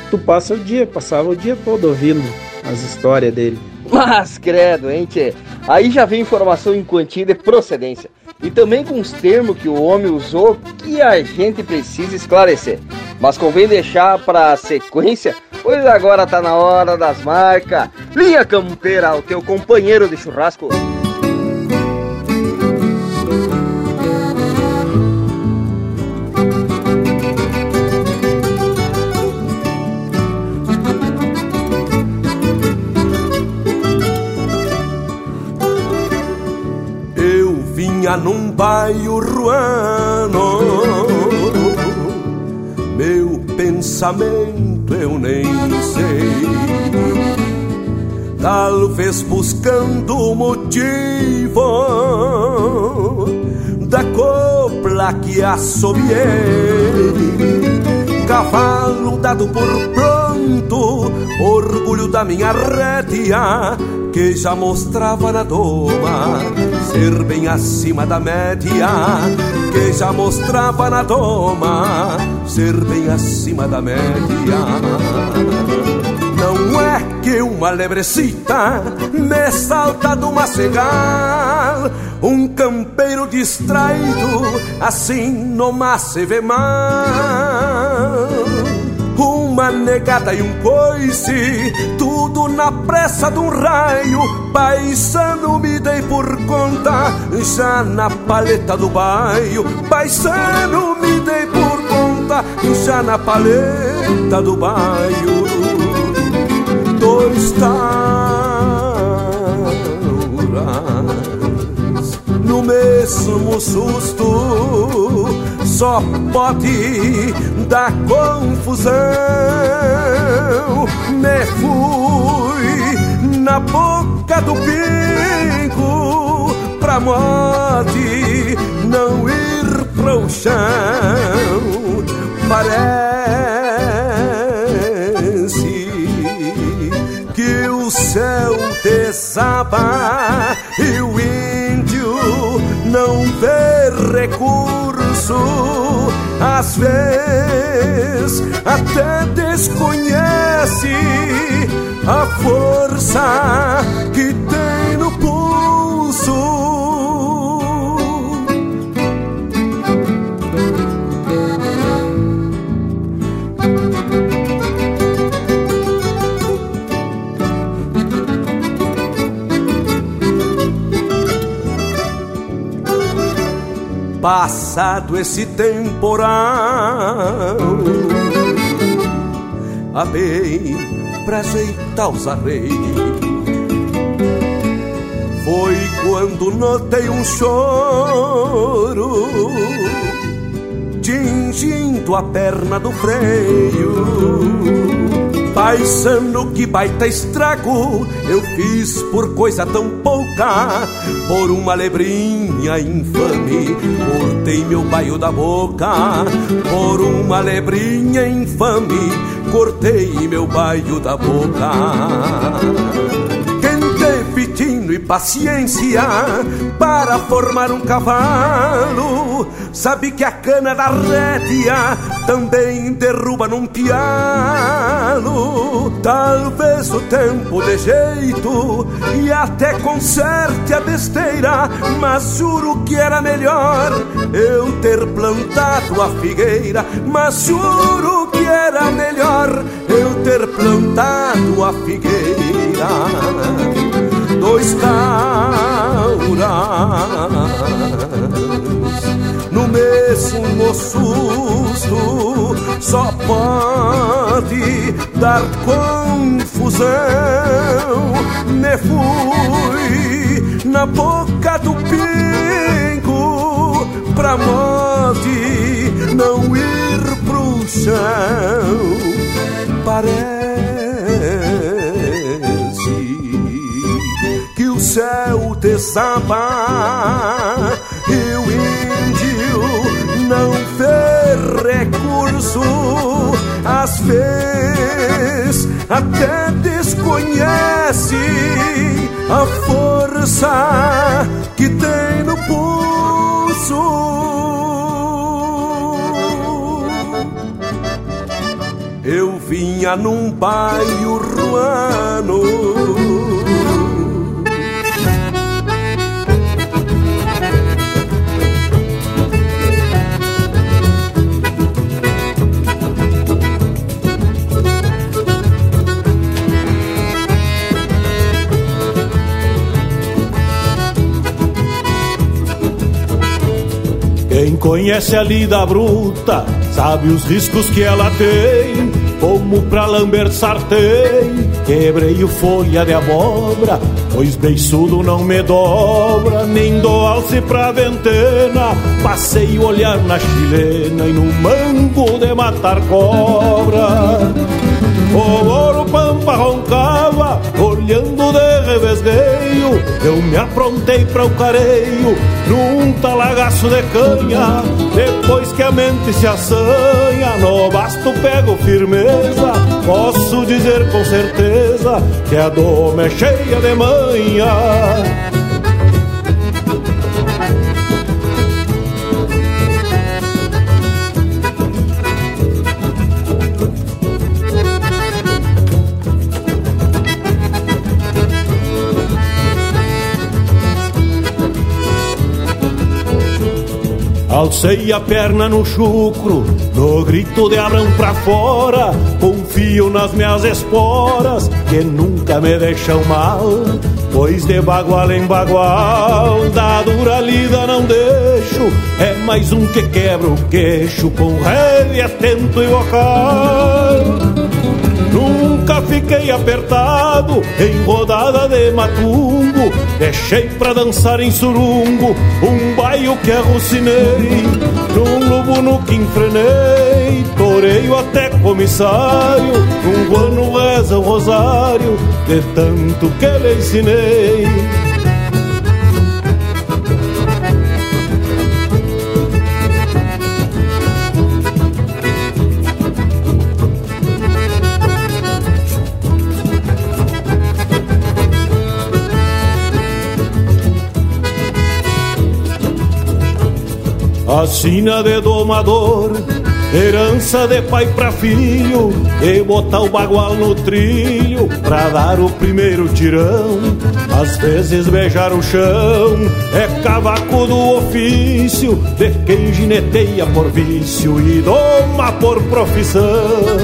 Tu passa o dia, passava o dia todo ouvindo as histórias dele.
Mas credo, hein, tchê? Aí já vem informação em quantia de procedência. E também com os termos que o homem usou que a gente precisa esclarecer. Mas convém deixar para sequência, pois agora tá na hora das marcas. Linha Campeira, o teu companheiro de churrasco.
Vinha num baio ruano. Meu pensamento eu nem sei. Talvez buscando o motivo Da copla que assobiei. Cavalo dado por pronto Orgulho da minha rédea que já mostrava na doma ser bem acima da média, que já mostrava na doma ser bem acima da média. Não é que uma lebrecita me salta do macegal, um campeiro distraído assim no se vê mal negada e um coice, tudo na pressa de um raio. Paisano me dei por conta, já na paleta do baio. Paisano me dei por conta, já na paleta do baio. Dois tauras no mesmo susto só pode dar confusão. Me fui na boca do pingo pra morte não ir pro chão. Parece que o céu desaba e o índio não vê recurso às vezes até desconhece a força Passado esse temporal, abei pra ajeitar os arreios. Foi quando notei um choro tingindo a perna do freio. Paisano, que baita estrago eu fiz por coisa tão pouca, por uma lebrinha infame, cortei meu baio da boca, por uma lebrinha infame, cortei meu baio da boca. Quem teve tino e paciência para formar um cavalo, sabe que a cana da rédea também derruba num Talvez o tempo de jeito e até conserte a besteira, mas juro que era melhor eu ter plantado a figueira. Mas juro que era melhor eu ter plantado a figueira. Dois tauras no mesmo susto só pode dar confusão. Me fui na boca do pingo pra morte não ir céu parece que o céu te recurso às vezes até desconhece a força que tem no pulso eu vinha num baio ruano.
Conhece a lida bruta sabe os riscos que ela tem. Como pra lamber sartém, quebrei o folha de abóbora, pois beiçudo não me dobra, nem dou alce pra ventena. Passei o olhar na chilena e no mango de matar cobra. O ouro pampa roncava, olhando de revesgueio. Eu me aprontei para o careio, num talagaço de canha. Depois que a mente se assanha, no basto pego firmeza. Posso dizer com certeza que a doma é cheia de manha. Alcei a perna no chucro, no grito de Abrão pra fora. Confio nas minhas esporas, que nunca me deixam mal. Pois de bagual em bagual, da dura lida não deixo. É mais um que quebra o queixo, com rede atento e vocal. Fiquei apertado em rodada de matungo. Deixei pra dançar em surungo um baio que arrocinei. Num lobo no que enfrenei, toreio até comissário. Um guano reza o rosário, de tanto que lhe ensinei. A sina de domador, herança de pai pra filho, e botar o bagual no trilho pra dar o primeiro tirão. Às vezes beijar o chão é cavaco do ofício de quem gineteia por vício e doma por profissão.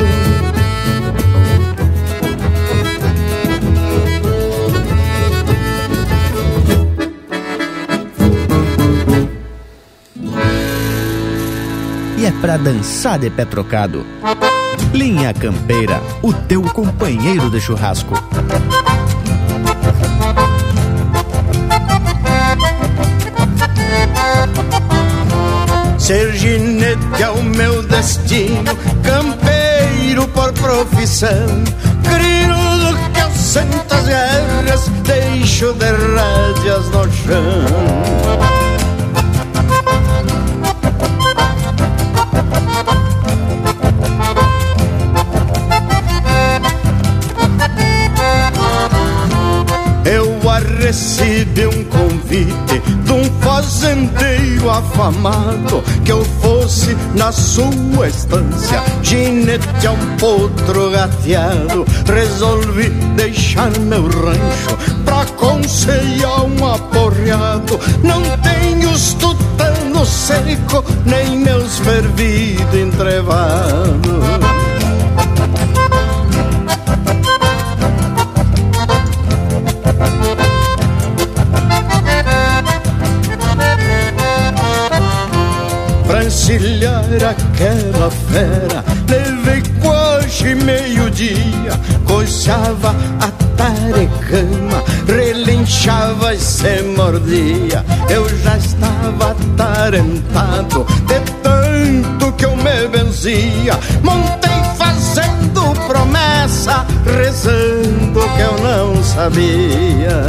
Pra dançar de pé trocado. Linha Campeira, o teu companheiro de churrasco.
Ser ginete é o meu destino, campeiro por profissão. Crinudo que eu sento as guerras, deixo de rédeas no chão. Recebi um convite de um fazendeiro afamado que eu fosse na sua estância ginete a um potro gateado. Resolvi deixar meu rancho pra conselhar um aporreado. Não tenho os tutanos seco, nem meus fervidos entrevados. Encilhar aquela fera Levei quase meio-dia Coçava a tarecama Relinchava e se mordia Eu já estava atarantado De tanto que eu me benzia. Montei fazendo promessa, rezando que eu não sabia.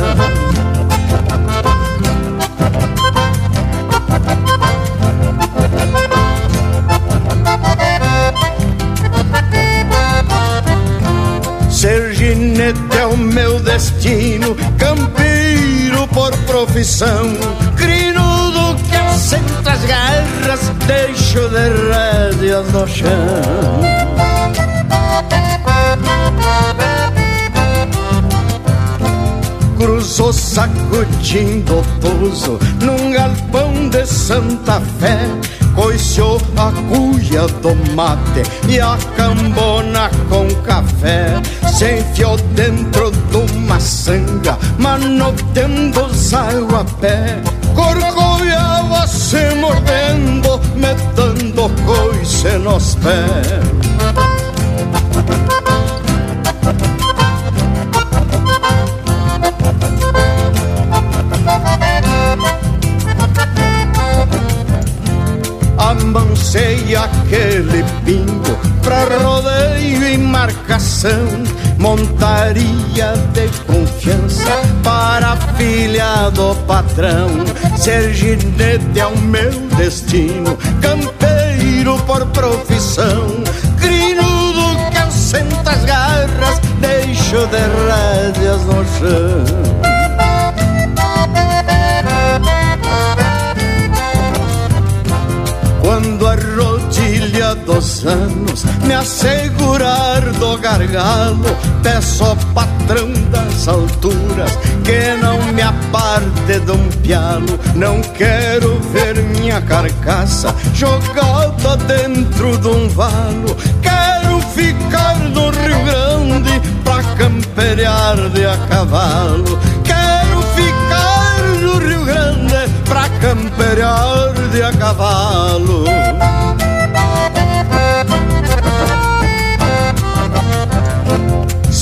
O meu destino, campeiro por profissão, crinudo que assenta as garras, deixo de rédeas no chão. Cruzou sacudindo o pouso num galpão de Santa Fé coiciou a cuia do mate e a cambona com café. Se enfiou dentro de uma sanga, manoteando os a pé. Corcoviava se mordendo, metendo coice nos pés. Aquele pingo pra rodeio e marcação. Montaria de confiança para filha do patrão. Ser ginete é o meu destino, campeiro por profissão. Crinudo que assenta as garras, deixo de rédeas no chão. Anos me assegurar do gargalo, peço ao patrão das alturas que não me aparte de um pialo. Não quero ver minha carcaça jogada dentro de um valo. Quero ficar no Rio Grande pra camperear de a cavalo. Quero ficar no Rio Grande pra camperear de a cavalo.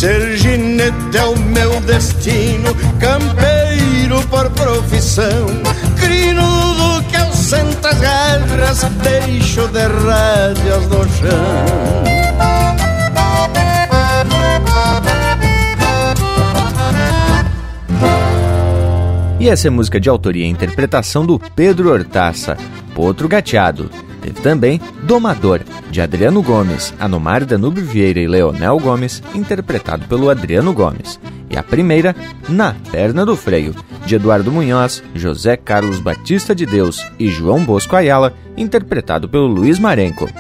Ser ginete é o meu destino, campeiro por profissão. Crinudo que ausenta as guerras, deixo de rédeas no chão.
E essa é música de autoria e interpretação do Pedro Hortaça, Potro Gateado. Teve também Domador, de Adriano Gomes, Anomar Danúbio Vieira e Leonel Gomes, interpretado pelo Adriano Gomes. E a primeira, Na Perna do Freio, de Eduardo Munhoz, José Carlos Batista de Deus e João Bosco Ayala, interpretado pelo Luiz Marenco.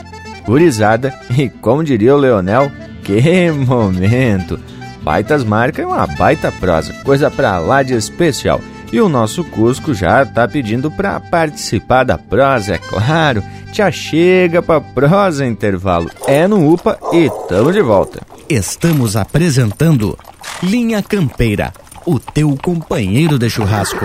Gurizada, e como diria o Leonel, que momento! Baitas marcas e uma baita prosa, coisa pra lá de especial. E o nosso Cusco já tá pedindo para participar da prosa, é claro. Já chega pra prosa intervalo. É no UPA e tamo de volta.
Estamos apresentando Linha Campeira, o teu companheiro de churrasco.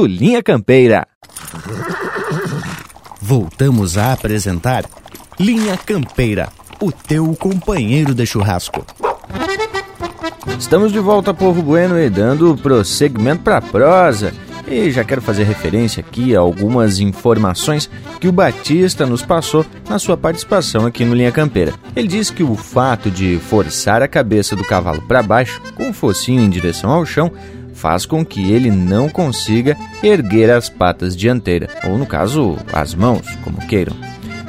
do Linha Campeira.
Voltamos a apresentar Linha Campeira, o teu companheiro de churrasco.
Estamos de volta, povo bueno, e dando prosseguimento para a prosa. E já quero fazer referência aqui a algumas informações que o Batista nos passou na sua participação aqui no Linha Campeira. Ele diz que o fato de forçar a cabeça do cavalo para baixo, com o focinho em direção ao chão, faz com que ele não consiga erguer as patas dianteiras, ou no caso, as mãos, como queiram.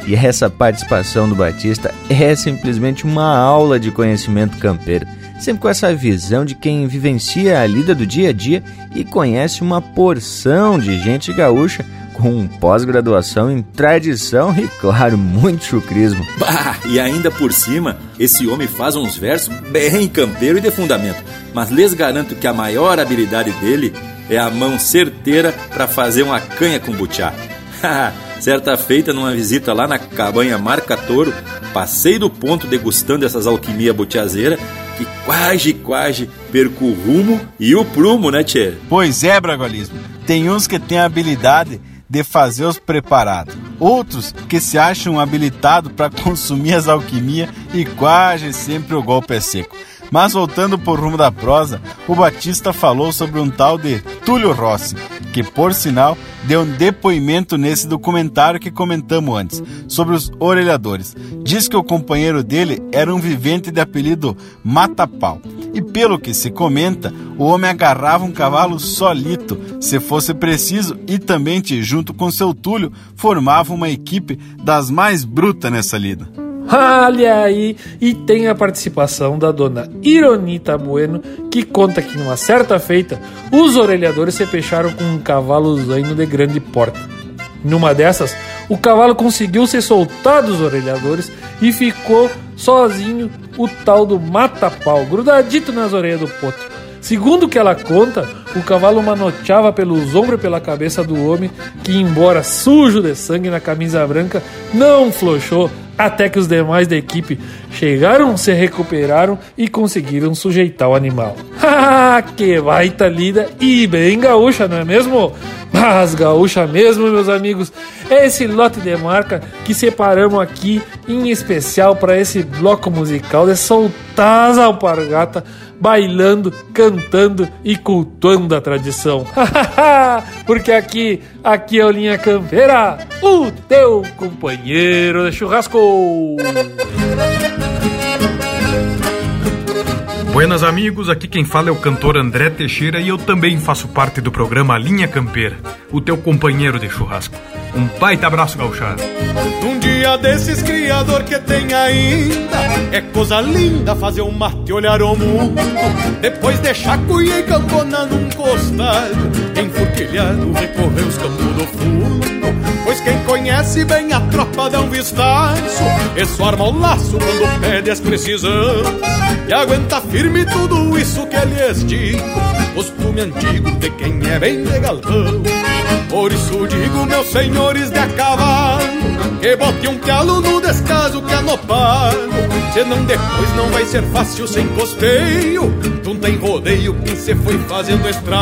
E essa participação do Batista é simplesmente uma aula de conhecimento campeiro, sempre com essa visão de quem vivencia a lida do dia a dia e conhece uma porção de gente gaúcha com pós-graduação em tradição e, claro, muito chucrismo.
Bah, e ainda por cima, esse homem faz uns versos bem campeiro e de fundamento. Mas lhes garanto que a maior habilidade dele é a mão certeira para fazer uma canha com butiá. Certa feita, numa visita lá na cabanha Marca Toro, passei do ponto degustando essas alquimia botiazeira que quase, quase perco o rumo e o prumo, né, Tchê?
Pois é, Bragualismo. Tem uns que têm a habilidade de fazer os preparados. Outros que se acham habilitados para consumir as alquimias e quase sempre o golpe é seco. Mas voltando por rumo da prosa, o Batista falou sobre um tal de Túlio Rossi, que por sinal deu um depoimento nesse documentário que comentamos antes, sobre os orelhadores. Diz que o companheiro dele era um vivente de apelido Mata-Pau. E pelo que se comenta, o homem agarrava um cavalo solito, se fosse preciso, e também, junto com seu Túlio, formava uma equipe das mais brutas nessa lida.
Olha aí! E tem a participação da dona Ironita Bueno, que conta que numa certa feita, os orelhadores se fecharam com um cavalo zaino de grande porte. Numa dessas, o cavalo conseguiu ser soltar dos orelhadores e ficou sozinho o tal do mata-pau, grudadito nas orelhas do potro. Segundo o que ela conta, o cavalo manoteava pelos ombros e pela cabeça do homem, que, embora sujo de sangue na camisa branca, não flochou até que os demais da equipe chegaram, se recuperaram e conseguiram sujeitar o animal. Que baita lida e bem gaúcha, não é mesmo? Mas gaúcha mesmo, meus amigos, é esse lote de marca que separamos aqui em especial para esse bloco musical de soltar as alpargata bailando, cantando e cultuando a tradição. Porque aqui, aqui é o Linha Campeira, o teu companheiro de churrasco.
Buenas amigos, aqui quem fala é o cantor André Teixeira e eu também faço parte do programa Linha Campeira, o teu companheiro de churrasco. Um baita abraço, gauchado.
Um dia desses criador que tem ainda É coisa linda fazer um mate olhar o mundo Depois deixar cuia e campona num costado Enfurquilhado recorrer os campos do fundo Pois quem conhece bem a tropa dá um vistaço E só arma o laço quando pede as precisão E aguenta firme tudo isso que lhes digo Costume antigo de quem é bem de Por isso digo, meus senhores de cavalo Que bote um calo no descaso que no pago Senão depois não vai ser fácil sem costeio Não tem rodeio quem se foi fazendo estrago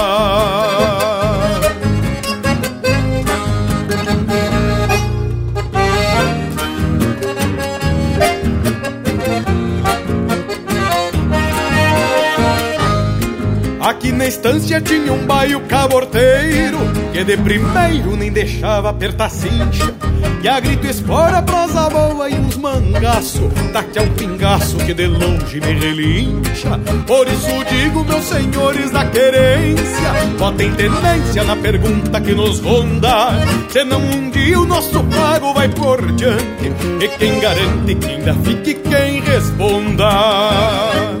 Aqui na estância tinha um baio caborteiro Que de primeiro nem deixava apertar cincha E a grito espora, prosa boa e uns mangaço Daqui a um pingaço que de longe me relincha. Por isso digo, meus senhores da querência Botem tenência na pergunta que nos ronda. Senão um dia o nosso pago vai por diante E quem garante que ainda fique quem responda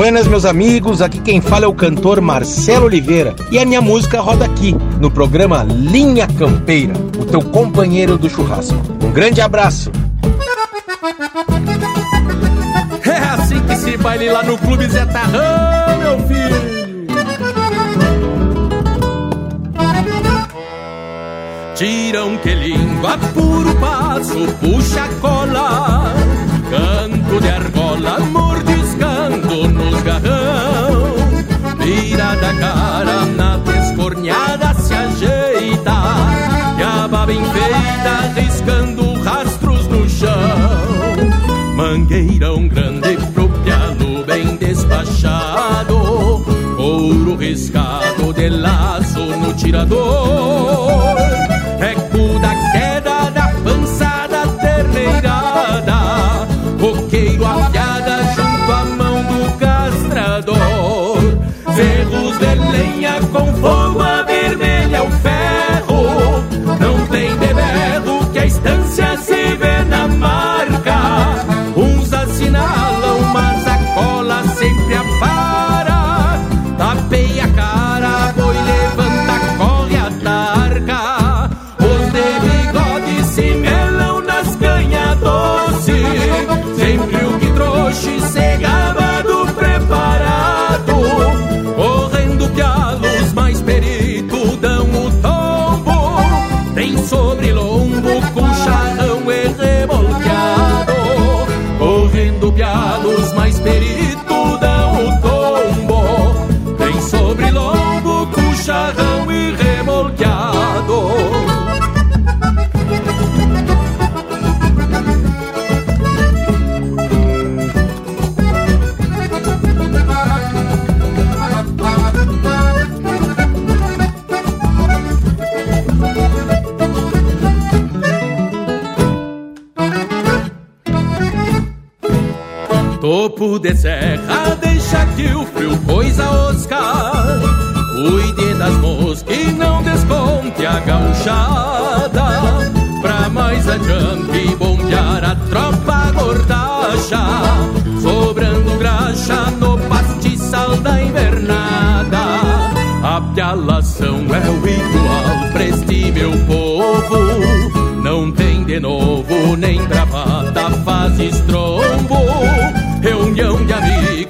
Buenas, meus amigos. Aqui quem fala é o cantor Marcelo Oliveira. E a minha música roda aqui, no programa Linha Campeira, o teu companheiro do churrasco. Um grande abraço.
É assim que se baile lá no Clube Zé Tarrão, meu filho. Tiram que língua, puro passo, puxa cola Canto de argola, nos garrão Vira da cara, na descorneada se ajeita E a baba enfeita, riscando rastros no chão. Mangueirão grande pro piano bem despachado Ouro riscado de laço no tirador de serra, deixa que o frio pois a oscar. Cuide das moscas e não desconte a gauchada. Pra mais adiante bombear a tropa gordacha. Sobrando graxa no pastiçal da invernada. A pialação é o igual, preste meu povo. Não tem de novo, nem bravata faz estrombo Reunião de amigos,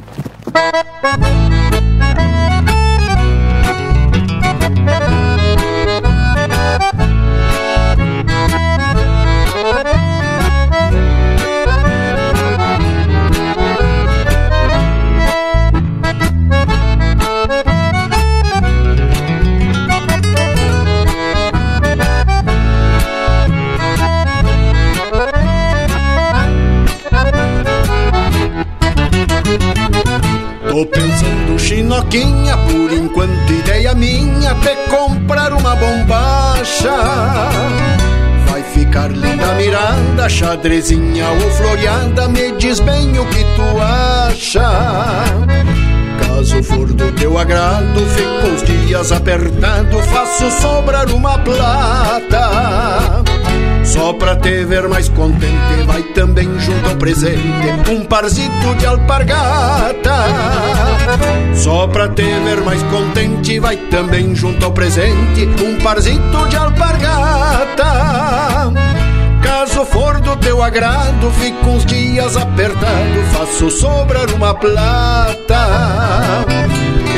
Mirada, xadrezinha ou floreada Me diz bem o que tu acha Caso for do teu agrado, fico uns dias apertado Faço sobrar uma plata só pra te ver mais contente, vai também junto ao presente um parzito de alpargata. Só pra te ver mais contente, vai também junto ao presente um parzito de alpargata. Caso for do teu agrado, fico uns dias apertado, faço sobrar uma plata.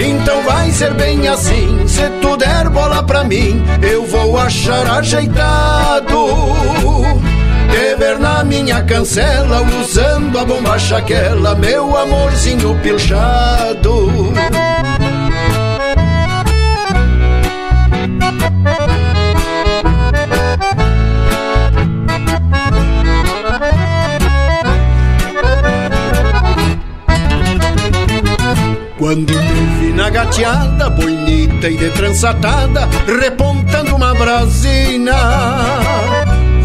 Então vai ser bem assim, se tu der bola pra mim, eu vou achar ajeitado. Te na minha cancela, usando a bomba chaquela, meu amorzinho pilchado. Quando te vi na gateada, bonita e de trançatada, repontando uma brasina.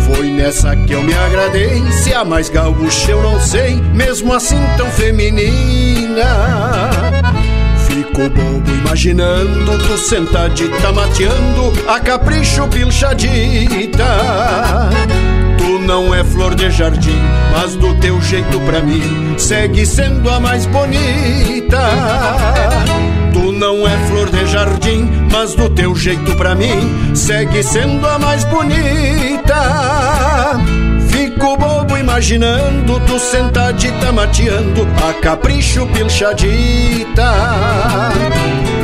Foi nessa que eu me agradei, se a mais gaúcha eu não sei, mesmo assim tão feminina. Fico bobo imaginando tu sentadita mateando, a capricho pilchadita. Não é flor de jardim, mas do teu jeito pra mim segue sendo a mais bonita. Tu não é flor de jardim, mas do teu jeito pra mim segue sendo a mais bonita. Fico bobo imaginando tu sentadita mateando, a capricho pilchadita.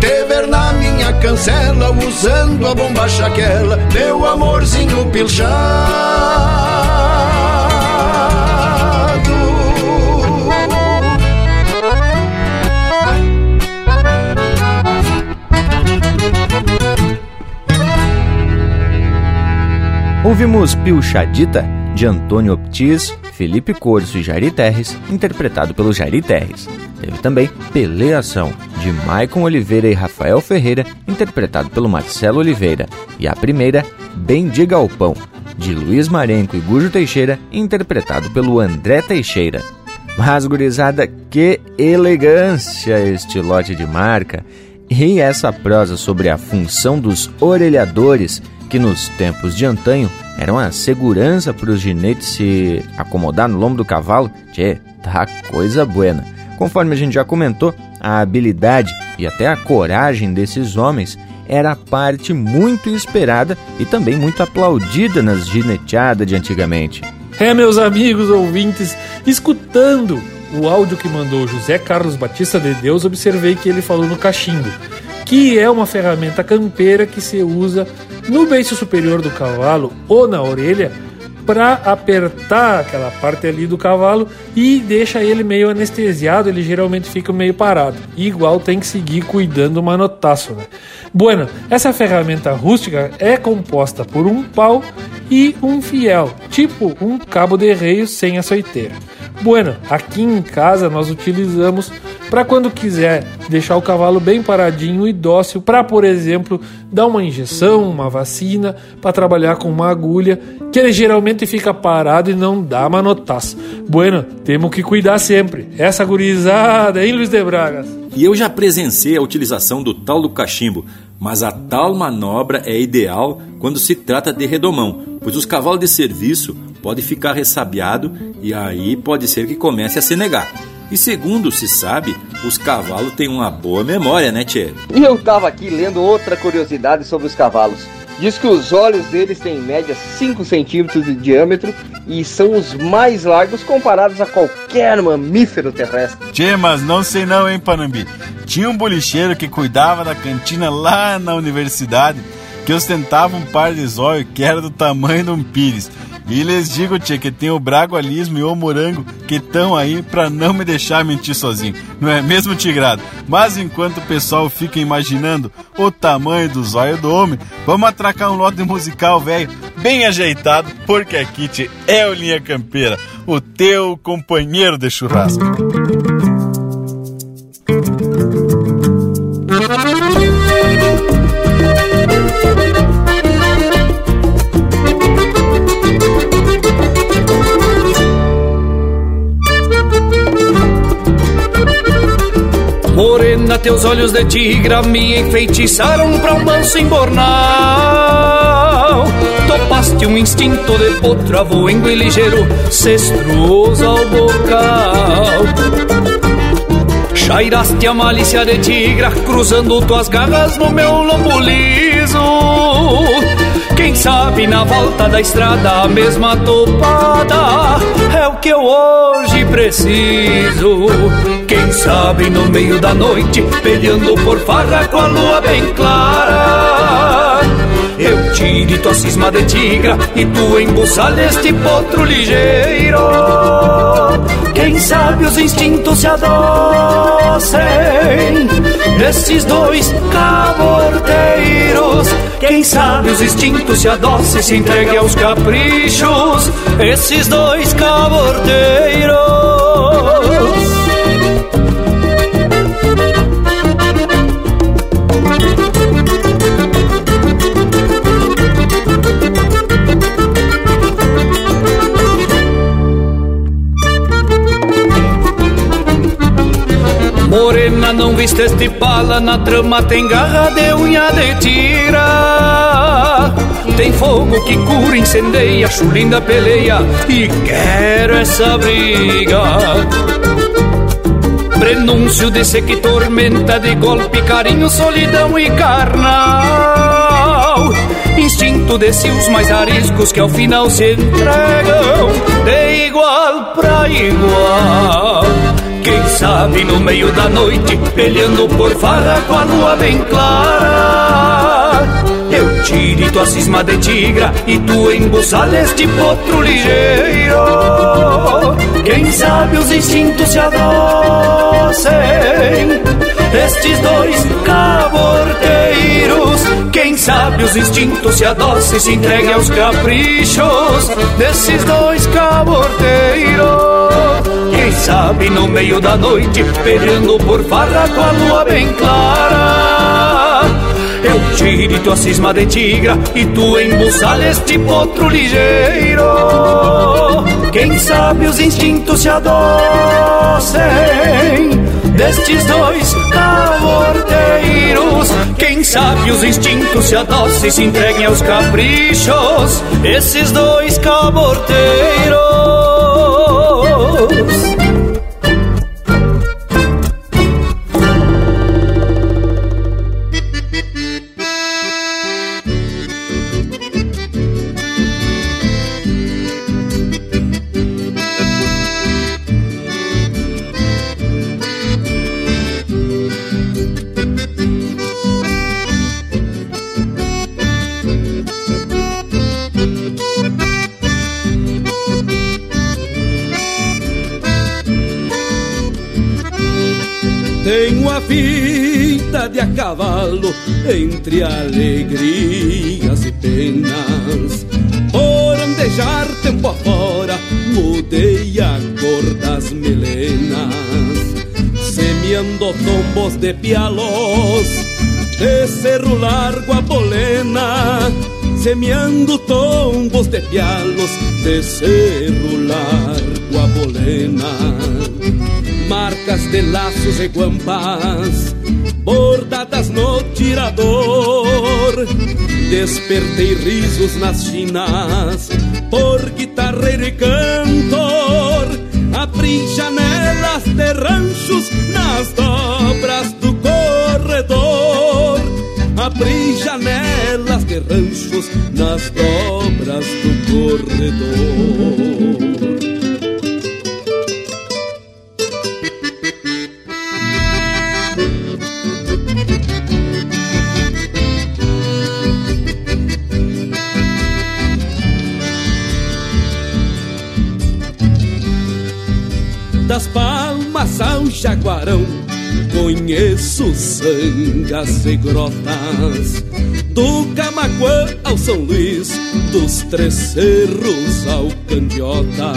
Te ver na minha cancela, usando a bomba chaquela, meu amorzinho pilchado.
Ouvimos Pilchadita, de Antônio Optis, Felipe Corso e Jairi Terres, interpretado pelo Jairi Terres. Teve também Peleação, de Maicon Oliveira e Rafael Ferreira, interpretado pelo Marcelo Oliveira. E a primeira, Bem de Galpão, de Luiz Marenco e Gujo Teixeira, interpretado pelo André Teixeira. Mas, gurizada, que elegância este lote de marca! E essa prosa sobre a função dos orelhadores que nos tempos de antanho eram a segurança para os ginetes se acomodar no lombo do cavalo, tchê, tá coisa buena. Conforme a gente já comentou, a habilidade e até a coragem desses homens era parte muito esperada e também muito aplaudida nas gineteadas de antigamente.
É, meus amigos ouvintes, escutando o áudio que mandou José Carlos Batista de Deus, observei que ele falou no cachimbo, que é uma ferramenta campeira que se usa no beiço superior do cavalo ou na orelha para apertar aquela parte ali do cavalo e deixa ele meio anestesiado, ele geralmente fica meio parado. Igual tem que seguir cuidando do manotaço, né? Bueno, essa ferramenta rústica é composta por um pau e um fiel, tipo um cabo de reio sem açoiteira. Bueno, aqui em casa nós utilizamos para quando quiser deixar o cavalo bem paradinho e dócil, para, por exemplo, dar uma injeção, uma vacina, para trabalhar com uma agulha, que ele geralmente fica parado e não dá manotaço. Bueno, temos que cuidar sempre. Essa gurizada, hein, Luiz de Bragas?
E eu já presenciei a utilização do tal do cachimbo, mas a tal manobra é ideal quando se trata de redomão, pois os cavalos de serviço podem ficar ressabiado e aí pode ser que comece a se negar. E segundo se sabe, os cavalos têm uma boa memória, né, Tchê?
E eu tava aqui lendo outra curiosidade sobre os cavalos. Diz que os olhos deles têm em média 5 centímetros de diâmetro e são os mais largos comparados a qualquer mamífero terrestre.
Tchê, mas não sei não, hein, Panambi. Tinha um bolicheiro que cuidava da cantina lá na universidade que ostentava um par de zóio que era do tamanho de um pires. E lhes digo, tia, que tem o bragualismo e o morango que estão aí para não me deixar mentir sozinho. Não é mesmo, Tigrado? Mas enquanto o pessoal fica imaginando o tamanho do zóio do homem, vamos atracar um lote musical, velho, bem ajeitado, porque aqui, tia, é o Linha Campeira, o teu companheiro de churrasco.
Teus olhos de tigra me enfeitiçaram pra um manso embornal. Topaste um instinto de potro avoengo e ligeiro, cestruoso ao bocal. Chairaste a malícia de tigra, cruzando tuas garras no meu lombo liso. Quem sabe na volta da estrada a mesma topada é o que eu hoje preciso. Quem sabe no meio da noite, peleando por farra com a lua bem clara. Eu tire tua cisma de tigra e tu embuçalha este potro ligeiro. Quem sabe os instintos se adocem nesses dois caborteiros. Quem sabe os instintos se adocem, se entregue aos caprichos, esses dois cabordeiros. Morena, não viste este pala, na trama tem garra de unha de tira. Tem fogo que cura, incendeia, chulinda peleia e quero essa briga. Prenúncio desse que tormenta de golpe, carinho, solidão e carnal. Instinto desse os mais ariscos que ao final se entregam de igual pra igual. Quem sabe no meio da noite, peleando por farra com a lua bem clara. Eu tire tua cisma de tigra e tu embuçalha este potro ligeiro. Quem sabe os instintos se adocem, estes dois caborteiros. Quem sabe os instintos se adocem, se entreguem aos caprichos desses dois caborteiros. Quem sabe no meio da noite, peleando por farra com a lua bem clara. Eu tire tua cisma de tigra e tu embuçalha este potro ligeiro. Quem sabe os instintos se adocem destes dois caborteiros. Quem sabe os instintos se adocem e se entreguem aos caprichos, esses dois caborteiros.
Tenho vida de a cavalo entre alegrias e penas. Por andejar tempo afora, mudei a cor das melenas. Semeando tombos de pialos, de cerro largo a bolena. Semeando tombos de pialos, de cerro largo a bolena marcas de laços e guampas, bordadas no tirador. Despertei risos nas chinas, por guitarreiro e cantor. Abri janelas de ranchos nas dobras do corredor. Abri janelas de ranchos nas dobras do corredor. Jaguarão. Conheço sangas e grotas, do Camacuã ao São Luís, dos Três Cerros ao Candiota.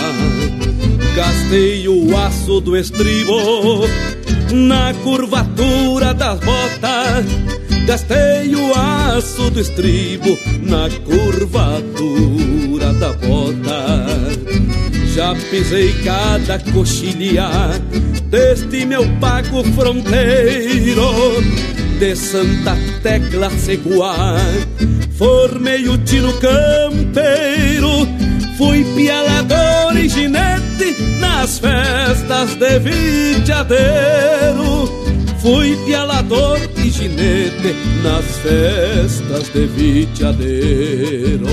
Gastei o aço do estribo na curvatura das botas. Gastei o aço do estribo na curvatura da bota. Já pisei cada coxilha deste meu pago fronteiro de Santa Tecla Seguar. Formei o tino campeiro, fui pialador e ginete nas festas de vitiadeiro. Fui pialador e ginete nas festas de vitiadeiro.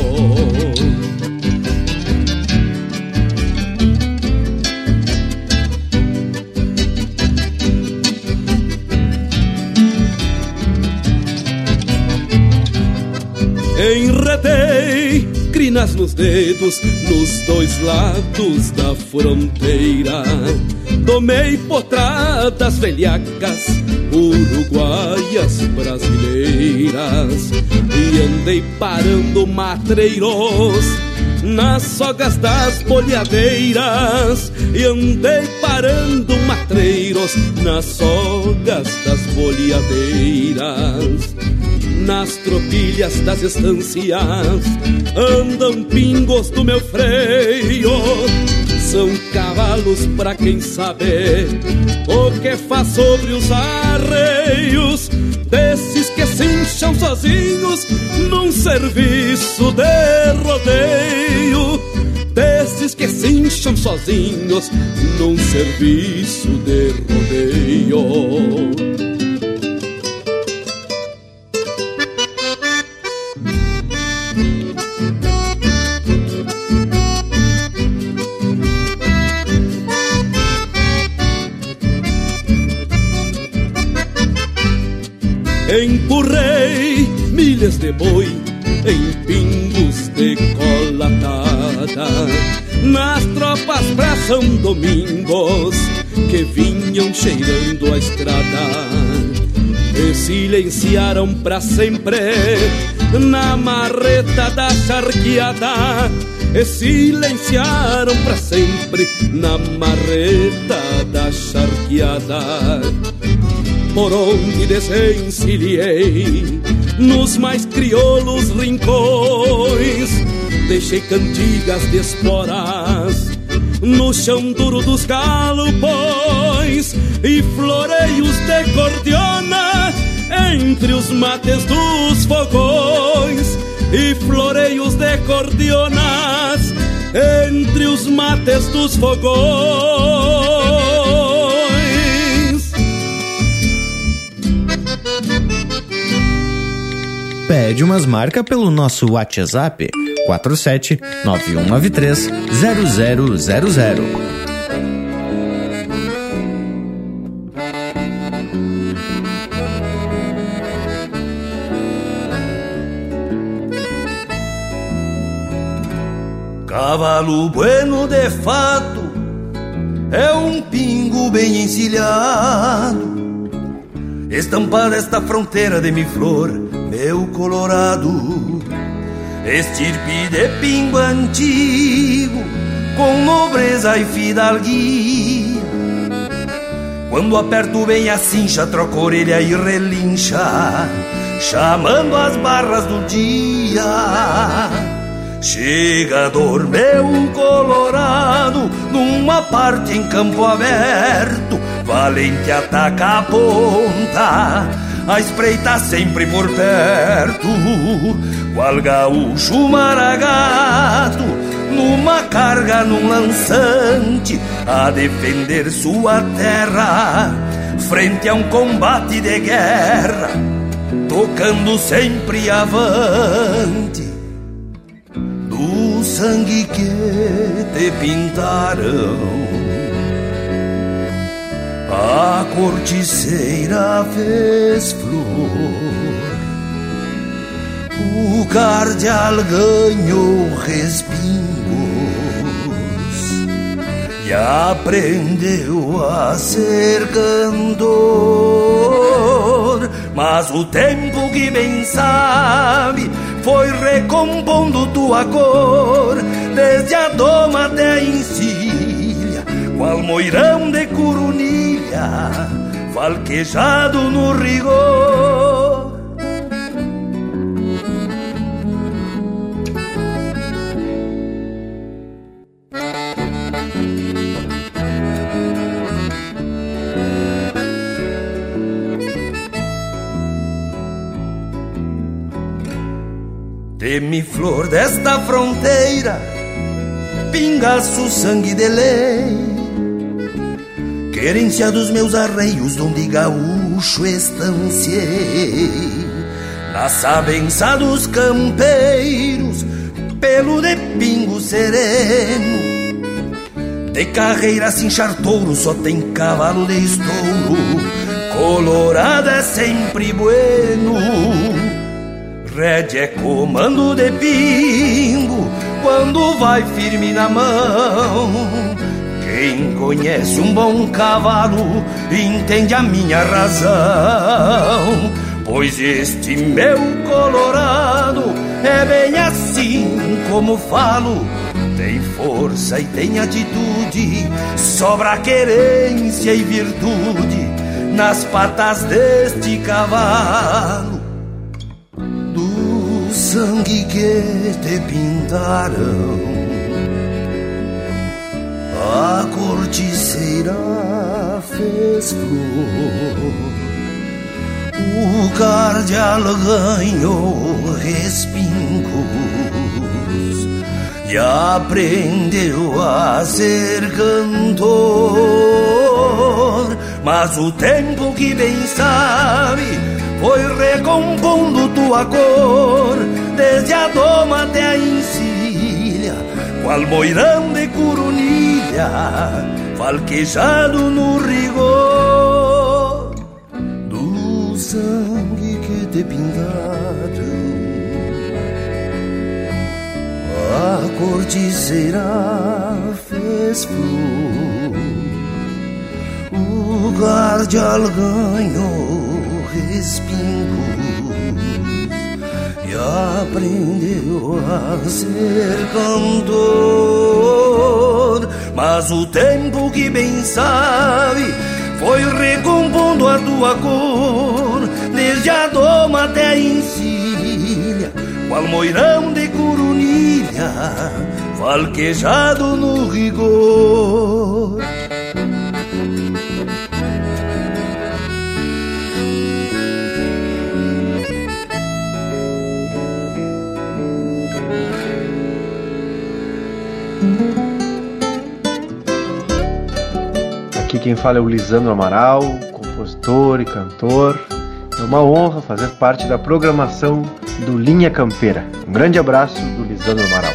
Nos dedos nos dois lados da fronteira. Tomei potradas velhacas, uruguaias, brasileiras. E andei parando matreiros nas sogas das bolhadeiras. E andei parando matreiros nas sogas das bolhadeiras nas tropilhas das estâncias andam pingos do meu freio. São cavalos pra quem sabe o que faz sobre os arreios desses que se incham sozinhos num serviço de rodeio. Desses que se incham sozinhos num serviço de rodeio. Empurrei milhas de boi em pingos de colatada. Nas tropas pra São Domingos que vinham cheirando a estrada. E silenciaram pra sempre na marreta da charqueada. E silenciaram pra sempre na marreta da charqueada por onde desencilhei nos mais crioulos rincões. Deixei cantigas de esporas no chão duro dos galopões e floreios de cordiona entre os mates dos fogões e floreios de cordionas entre os mates dos fogões.
Pede umas marcas pelo nosso WhatsApp 47 9193 0000.
Cavalo bueno de fato é um pingo bem encilhado, estampada esta fronteira de mi flor meu colorado, estirpe de pingo antigo, com nobreza e fidalguia. Quando aperto bem a cincha, troco a orelha e relincha, chamando as barras do dia. Chega meu colorado, numa parte em campo aberto, valente ataca a ponta a espreitar sempre por perto, qual gaúcho maragato, numa carga, num lançante, a defender sua terra, frente a um combate de guerra, tocando sempre avante, do sangue que te pintaram a corticeira fez flor, o cardeal ganhou respingos e aprendeu a ser cantor. Mas o tempo que bem sabe foi recompondo tua cor, desde a doma até a encilha, qual moirão de curunilha falquejado no rigor. Teme flor desta fronteira, pinga su sangue de lei Querência dos meus arreios, onde gaúcho estanciei. Na sabença dos campeiros, pelo de pingo sereno. De carreira cinchar touro, só tem cavalo de estouro. Colorada é sempre bueno. Red é comando de pingo, quando vai firme na mão. Quem conhece um bom cavalo entende a minha razão. Pois este meu colorado é bem assim como falo. Tem força e tem atitude, sobra querência e virtude nas patas deste cavalo. Do sangue que te pintaram a corticeira fez flor, o cardeal ganhou respingos e aprendeu a ser cantor. Mas o tempo que bem sabe foi recompondo tua cor, desde a doma até a encilha, qual moirão de curunilha, falquejado no rigor do sangue que te pintaram. A corticeira fez flor, o guardial ganhou respingos e aprendeu a ser cantor. Mas o tempo que bem sabe foi recompondo a tua cor, desde a doma até a encilha, qual moirão de curunilha, falquejado no rigor.
Quem fala é o Lisandro Amaral, compositor e cantor. É uma honra fazer parte da programação do Linha Campeira. Um grande abraço do Lisandro Amaral.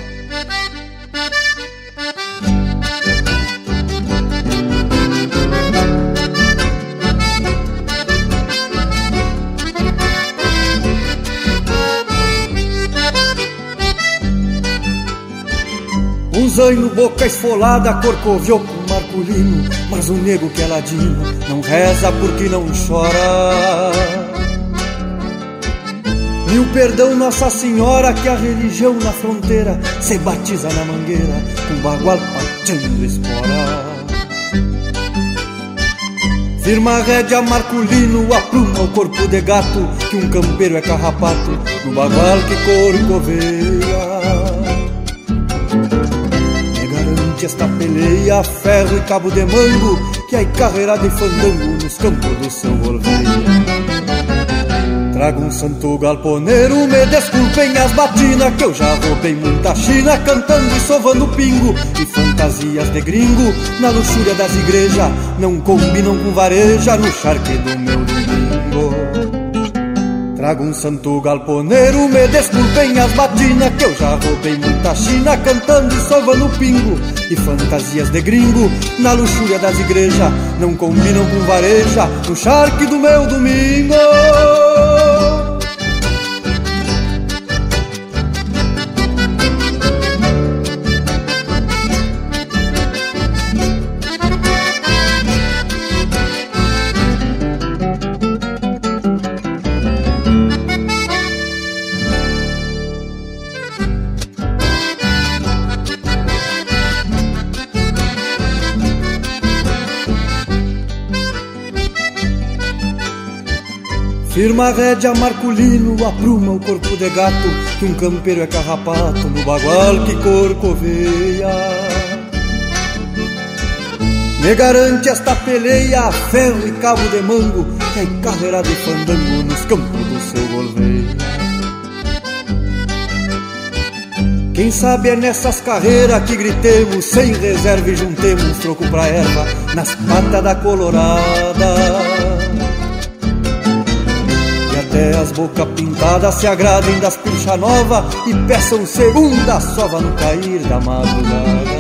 Um zaino, boca esfolada, corcoviou com marculino Mas o nego que é ladino não reza porque não chora. Mil perdão Nossa Senhora que a religião na fronteira Se batiza na mangueira com bagual pateando espora. Firma a rédea marculino, apruma o corpo de gato Que um campeiro é carrapato no bagual que corcoveia esta peleia, ferro e cabo de mango, que é carreira de fandango nos campos do seu Olveia. Trago um santo galponeiro, me desculpem as batinas, que eu já roubei muita china, cantando e sovando pingo, e fantasias de gringo, na luxúria das igrejas, não combinam com vareja, no charque do meu. Trago um santo galponeiro, me desculpem as batinas Que eu já roubei muita china cantando e sovando pingo E fantasias de gringo na luxúria das igrejas Não combinam com vareja no charque do meu domingo Firma a rédea marculino, apruma o corpo de gato Que um campeiro é carrapato no bagual que corcoveia Me garante esta peleia, ferro e cabo de mango Que é carreira de fandango nos campos do seu golveia Quem sabe é nessas carreiras que gritemos sem reserva e juntemos troco pra erva nas patas da colorada. Até as bocas pintadas se agradem das pincha nova e peçam segunda sova no cair da madrugada.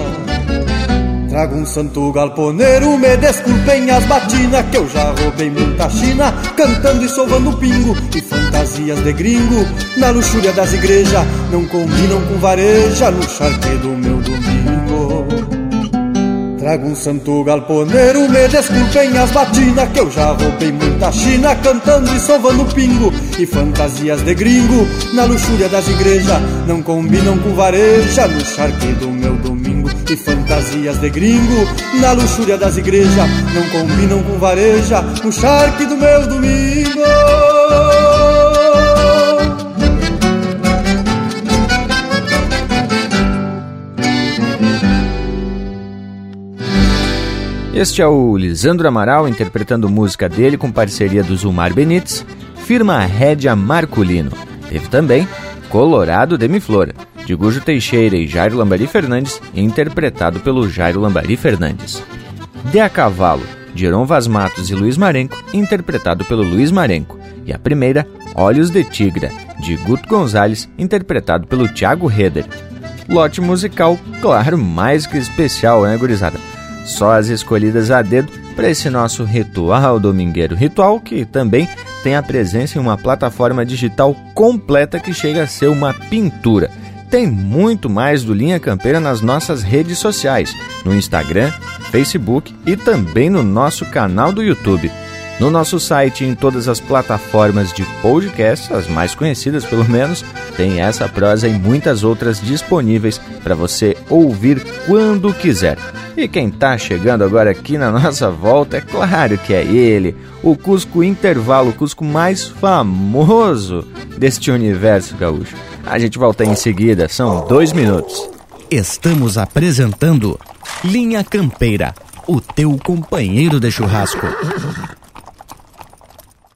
Trago um santo galponeiro, me desculpem as batinas Que eu já roubei muita china Cantando e sovando pingo E fantasias de gringo Na luxúria das igrejas Não combinam com vareja No charque do meu domingo Trago um santo galponeiro, me desculpem as batinas Que eu já roubei muita china Cantando e sovando pingo E fantasias de gringo Na luxúria das igrejas Não combinam com vareja No charque do meu domingo e fantasias de gringo na luxúria das igrejas não combinam com vareja no charque do meu domingo.
Este é o Lisandro Amaral interpretando música dele com parceria do Zumar Benites, firma Rédia Marculino. Teve também Colorado Demiflora de Gujo Teixeira e Jairo Lambari Fernandes, interpretado pelo Jairo Lambari Fernandes. De a Cavalo, de Heron Vaz Matos e Luiz Marenco, interpretado pelo Luiz Marenco. E a primeira, Olhos de Tigra, de Guto Gonzalez, interpretado pelo Thiago Heder. Lote musical, claro, mais que especial, né, gurizada? Só as escolhidas a dedo para esse nosso ritual domingueiro. Ritual que também tem a presença em uma plataforma digital completa que chega a ser uma pintura. Tem muito mais do Linha Campeira nas nossas redes sociais, no Instagram, Facebook e também no nosso canal do YouTube. No nosso site e em todas as plataformas de podcast, as mais conhecidas pelo menos, tem essa prosa e muitas outras disponíveis para você ouvir quando quiser. E quem está chegando agora aqui na nossa volta, é claro que é ele, o Cusco Intervalo, o Cusco mais famoso deste universo gaúcho. A gente volta em seguida, são dois minutos.
Estamos apresentando Linha Campeira, o teu companheiro de churrasco.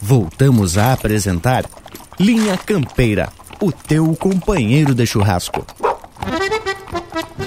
Voltamos a apresentar Linha Campeira, o teu companheiro de churrasco.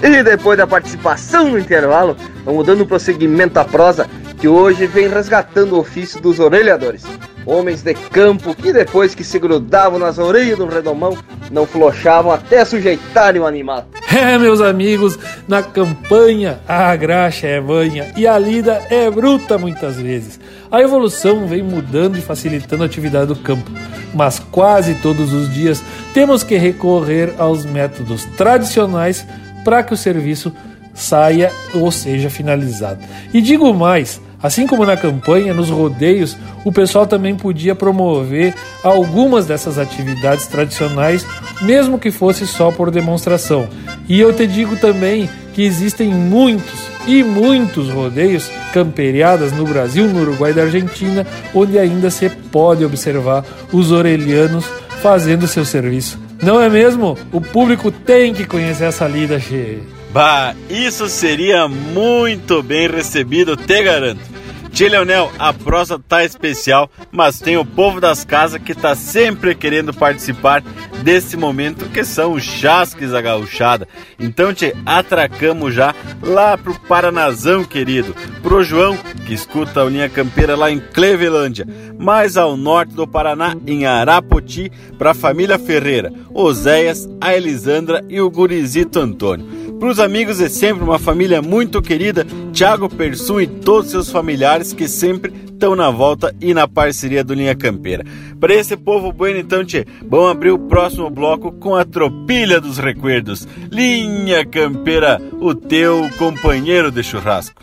E depois da participação no intervalo, vamos dando prosseguimento à prosa que hoje vem resgatando o ofício dos orelhadores. Homens de campo que depois que se grudavam nas orelhas do redomão, não flochavam até sujeitarem o animal.
É, meus amigos, na campanha a graxa é banha e a lida é bruta muitas vezes. A evolução vem mudando e facilitando a atividade do campo, mas quase todos os dias temos que recorrer aos métodos tradicionais para que o serviço saia ou seja finalizado. E digo mais, Assim como na campanha, nos rodeios, o pessoal também podia promover algumas dessas atividades tradicionais, mesmo que fosse só por demonstração. E eu te digo também que existem muitos e muitos rodeios camperiadas no Brasil, no Uruguai e na Argentina, onde ainda se pode observar os orelhanos fazendo seu serviço. Não é mesmo? O público tem que conhecer essa lida, che.
Bah, isso seria muito bem recebido, te garanto. Tia Leonel, a prosa tá especial, mas tem o povo das casas que tá sempre querendo participar desse momento que são os chasques da. Então te atracamos já lá pro Paranazão, querido, pro João, que escuta a linha campeira lá em Clevelândia, mais ao norte do Paraná, em Arapoti, pra família Ferreira, Oséias, a Elisandra e o gurizito Antônio. Para os amigos é sempre uma família muito querida, Thiago Persum e todos seus familiares lugares que sempre estão na volta e na parceria do Linha Campeira. Para esse povo bueno, então, tchê, vamos abrir o próximo bloco com a tropilha dos recuerdos. Linha Campeira, o teu companheiro de churrasco.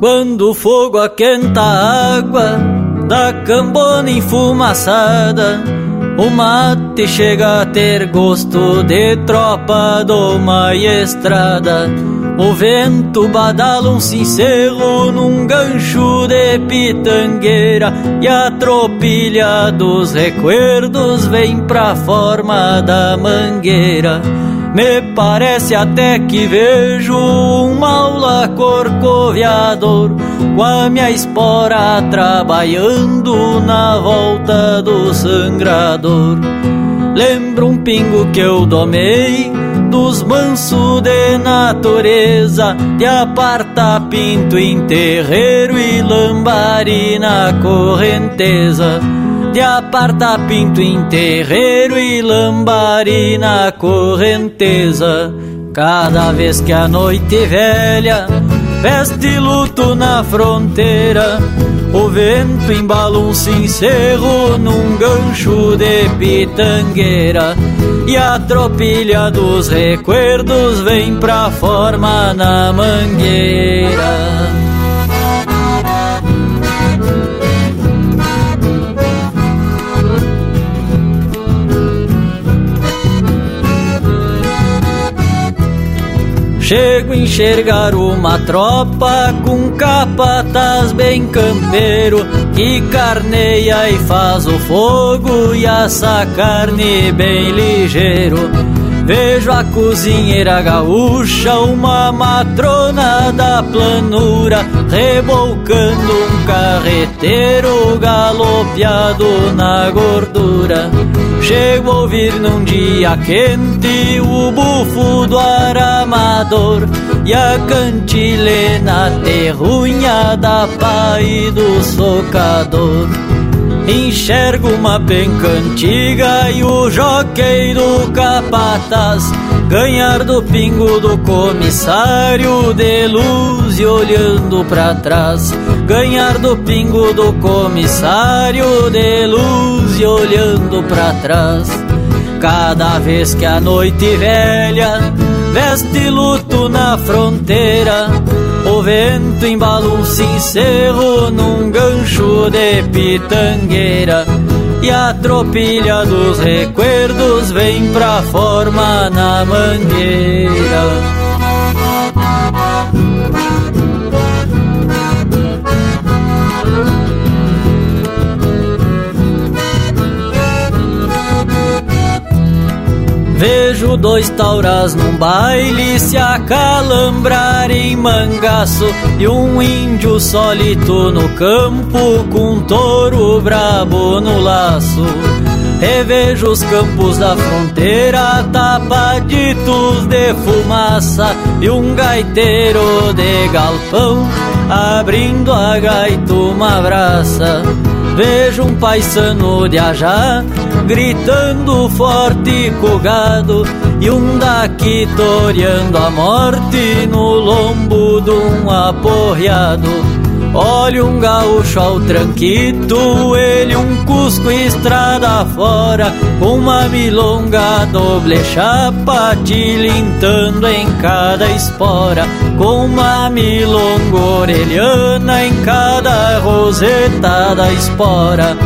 Quando o fogo aquenta a água da cambona enfumaçada, o mate chega a ter gosto de tropa uma estrada. O vento badala um cincelo num gancho de pitangueira e a tropilha dos recuerdos vem pra forma da mangueira. Me parece até que vejo um maula corcoviador com a minha espora trabalhando na volta do sangrador. Lembro um pingo que eu domei dos mansos de natureza, de aparta pinto em terreiro e lambari na correnteza de aparta pinto em terreiro e lambari na correnteza. Cada vez que a noite velha veste luto na fronteira, o vento embala um cincerro num gancho de pitangueira. E a tropilha dos recuerdos vem pra forma na mangueira. Chego a enxergar uma tropa com capataz bem campeiro que carneia e faz o fogo e assa carne bem ligeiro. Vejo a cozinheira gaúcha, uma matrona da planura, rebolcando um carreteiro galopeado na gordura. Chego a ouvir num dia quente o bufo do aramador e a cantilena terrunha da pai do socador. Enxergo uma penca antiga e o joquei do capataz. Ganhar do pingo do comissário de luz e olhando para trás. Ganhar do pingo do comissário de luz e olhando para trás. Cada vez que a noite velha veste luto na fronteira o vento embala um cincerro num gancho de pitangueira. E a tropilha dos recuerdos vem pra forma na mangueira Vejo dois tauras num baile se acalambrar em mangaço E um índio solito no campo com um touro brabo no laço. Revejo os campos da fronteira tapaditos de fumaça E um gaiteiro de galpão abrindo a gaita uma braça Vejo um paisano de ajá gritando forte com gado e um daqui toreando a morte no lombo de um aporreado. Olha um gaúcho ao tranquito, ele um cusco estrada fora, uma milonga doble chapa tilintando em cada espora, com uma milonga orelhana em cada roseta da espora.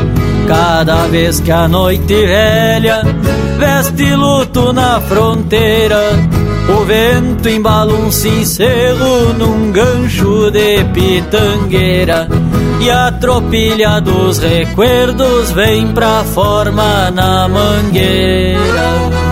Cada vez que a noite velha veste luto na fronteira, o vento embala um cincelo num gancho de pitangueira E a tropilha dos recuerdos vem pra forma na mangueira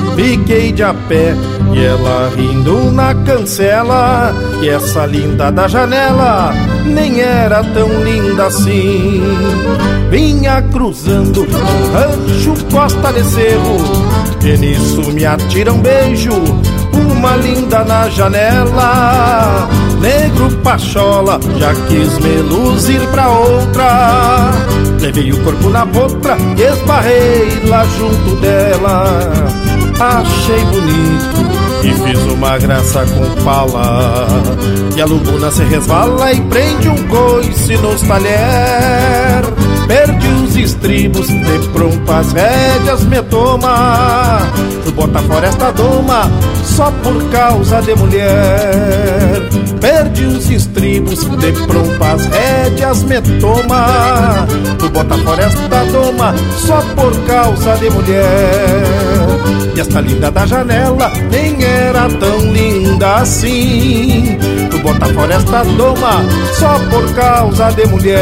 Fiquei de a pé e ela rindo na cancela. E essa linda da janela nem era tão linda assim. Vinha cruzando rancho costa de cerro E nisso me atira um beijo uma linda na janela. Negro pachola, já quis me luzir pra outra. Levei o corpo na boca e esbarrei lá junto dela Achei bonito e fiz uma graça com pala E a lubuna se resvala e prende um coice nos talher. Perdi os estribos, de pronto as rédeas me toma bota fora esta doma só por causa de mulher. Perdi os estribos, de pronto as rédeas me toma Tu bota fora esta doma só por causa de mulher. E esta linda da janela nem era tão linda assim. Tu bota fora esta doma só por causa de mulher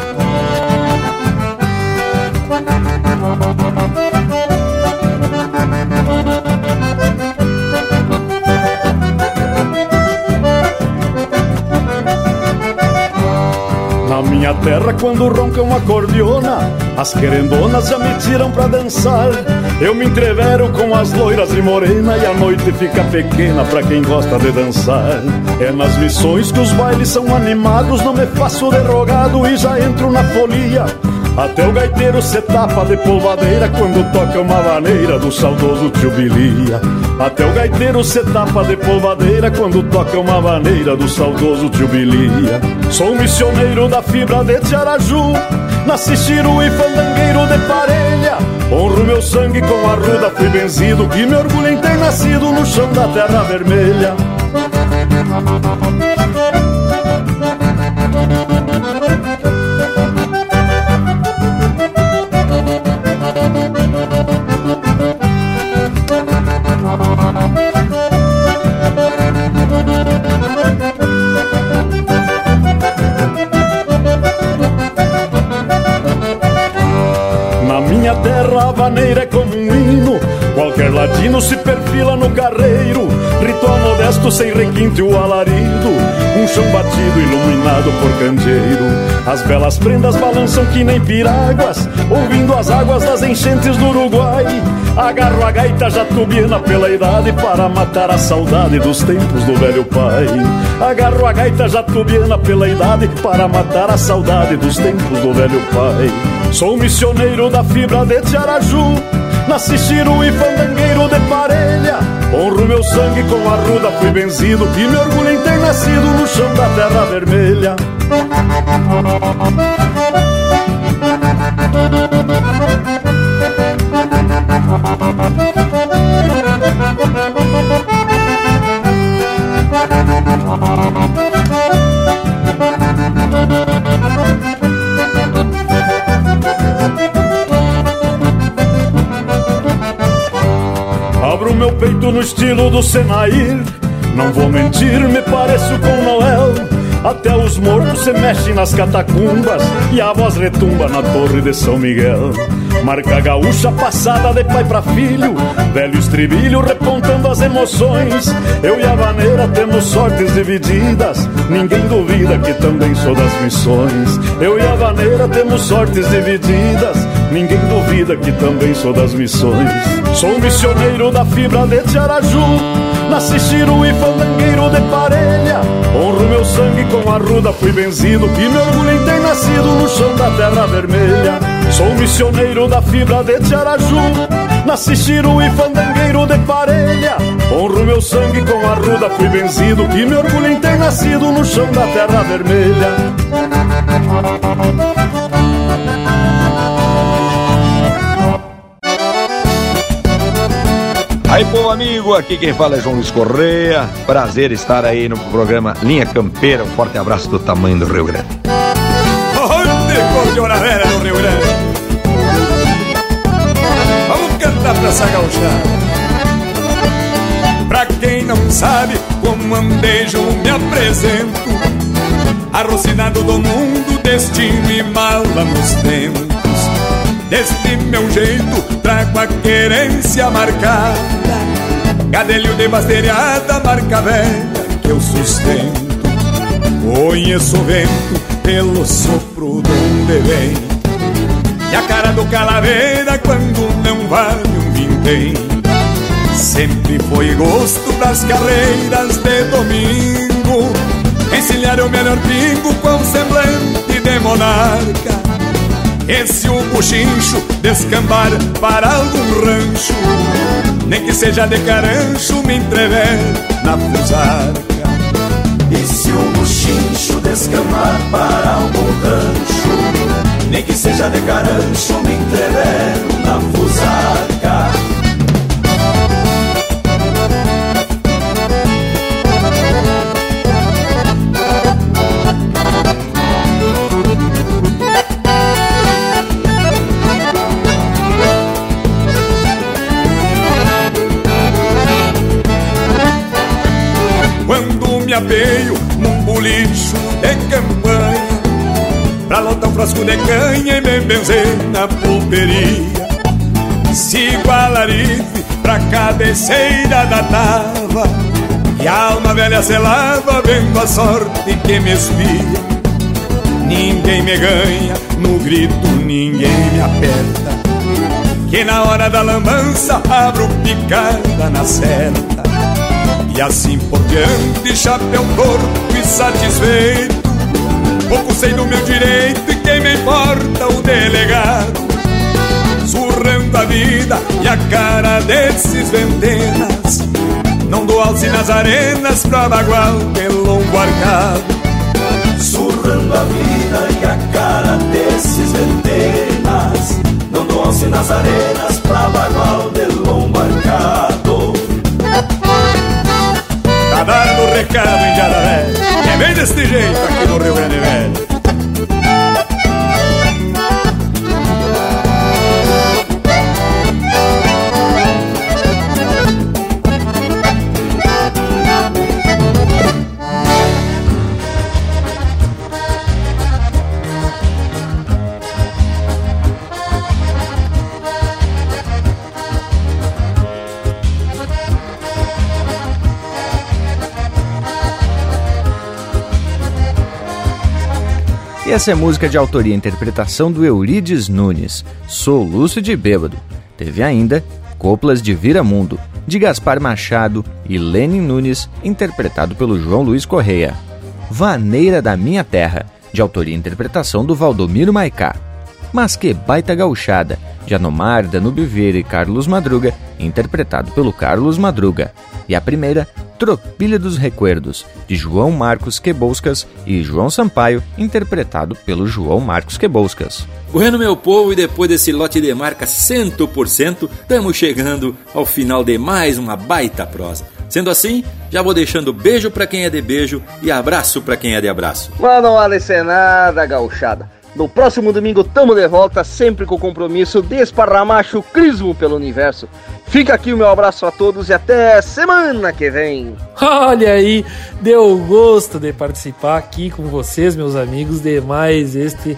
Terra, quando ronca uma cordiona, as querendonas já me tiram pra dançar. Eu me entrevero com as loiras e morena e a noite fica pequena pra quem gosta de dançar. É nas missões que os bailes são animados, não me faço derrogado e já entro na folia. Até o gaiteiro se tapa de polvadeira quando toca uma vaneira do saudoso tio Bilia. Até o gaiteiro se tapa de polvadeira quando toca uma vaneira do saudoso tio Bilia. Sou missioneiro da fibra de Tiaraju, nasci chiru e fandangueiro de parelha. Honro meu sangue com a ruda, fui benzido e me orgulho em ter nascido no chão da terra vermelha. Vaneira é como um hino. Qualquer latino se perfila no carreiro. Ritual modesto sem requinte o alarido. Um chão batido iluminado por candeeiro. As belas prendas balançam que nem piráguas Ouvindo as águas das enchentes do Uruguai. Agarro a gaita jatubiana pela idade Para matar a saudade dos tempos do velho pai. Agarro a gaita jatubiana pela idade Para matar a saudade dos tempos do velho pai Sou missioneiro da fibra de Tiaraju. Nasci chiru e fandangueiro de parelha. Honro meu sangue com a ruda, fui benzido E me orgulho em ter nascido no chão da terra vermelha peito no estilo do Senair Não vou mentir, me pareço com Noel. Até os mortos se mexem nas catacumbas E a voz retumba na torre de São Miguel. Marca gaúcha passada de pai pra filho Velho estribilho repontando as emoções. Eu e a vaneira temos sortes divididas Ninguém duvida que também sou das missões. Eu e a vaneira temos sortes divididas Ninguém duvida que também sou das missões Sou missioneiro da fibra de Tiaraju. Nasci chiru e fandangueiro de parelha. Honro meu sangue com a ruda, fui benzido E me orgulho em ter nascido no chão da terra vermelha. Sou missioneiro da fibra de Tiaraju. Nasci chiru e fandangueiro de parelha. Honro meu sangue com a ruda, fui benzido E me orgulho em ter nascido no chão da terra vermelha
Aí, povo amigo, aqui quem fala é João Luiz Correia. Prazer estar aí no programa Linha Campeira. Um forte abraço do tamanho do Rio Grande.
Do Rio Grande? Vamos cantar pra essa gauchada. Pra quem não sabe como andejo me apresento Arrocinado do mundo, destino e mala nos tempos Deste meu jeito trago a querência marcada. Gadelho de basteriada, marca velha que eu sustento. Conheço o vento pelo sopro de onde vem E a cara do calaveira quando não vale um vintém. Sempre foi gosto das carreiras de domingo. Encilhar o melhor pingo com semblante de monarca e se o buchincho descambar para algum rancho Nem que seja de carancho me entrever na fusarca.
E se o buchincho descambar para algum rancho Nem que seja de carancho me entrever na fusarca
me apeio num bolicho de campanha. Pra lotar um frasco de canha e me benzer na pulperia. Sigo a larife pra cabeceira da tava. E a alma velha se lava vendo a sorte que me espia. Ninguém me ganha, no grito ninguém me aperta. Que na hora da lambança abro picada na certa e assim por diante, chapéu torto e satisfeito. Pouco sei do meu direito e quem me importa o delegado. Surrando a vida e a cara desses ventenas Não dou alce nas arenas pra bagual longo arcado.
Surrando a vida e a cara desses ventenas Não dou alce nas arenas pra bagual de longo arcado
Tá dando o recado em Jararé É bem deste jeito aqui no Rio Grande Velho
E essa é música de autoria e interpretação do Eurides Nunes, Soluço de Bêbado. Teve ainda Coplas de Viramundo, de Gaspar Machado e Lenin Nunes, interpretado pelo João Luiz Correia. Vaneira da Minha Terra, de autoria e interpretação do Valdomiro Maicá. Mas que baita gauchada, de Anomar, Danúbio Vieira e Carlos Madruga, interpretado pelo Carlos Madruga. E a primeira, Tropilha dos Recuerdos, de João Marcos Queboscas e João Sampaio, interpretado pelo João Marcos Queboscas.
Bueno, meu povo, e depois desse lote de marca 100%, estamos chegando ao final de mais uma baita prosa. Sendo assim, já vou deixando beijo para quem é de beijo e abraço para quem é de abraço.
Mas não vale ser nada, gauchada. No próximo domingo tamo de volta, sempre com o compromisso de esparramar chucrismo pelo universo. Fica aqui o meu abraço a todos e até semana que vem.
Olha aí, deu gosto de participar aqui com vocês, meus amigos, de mais este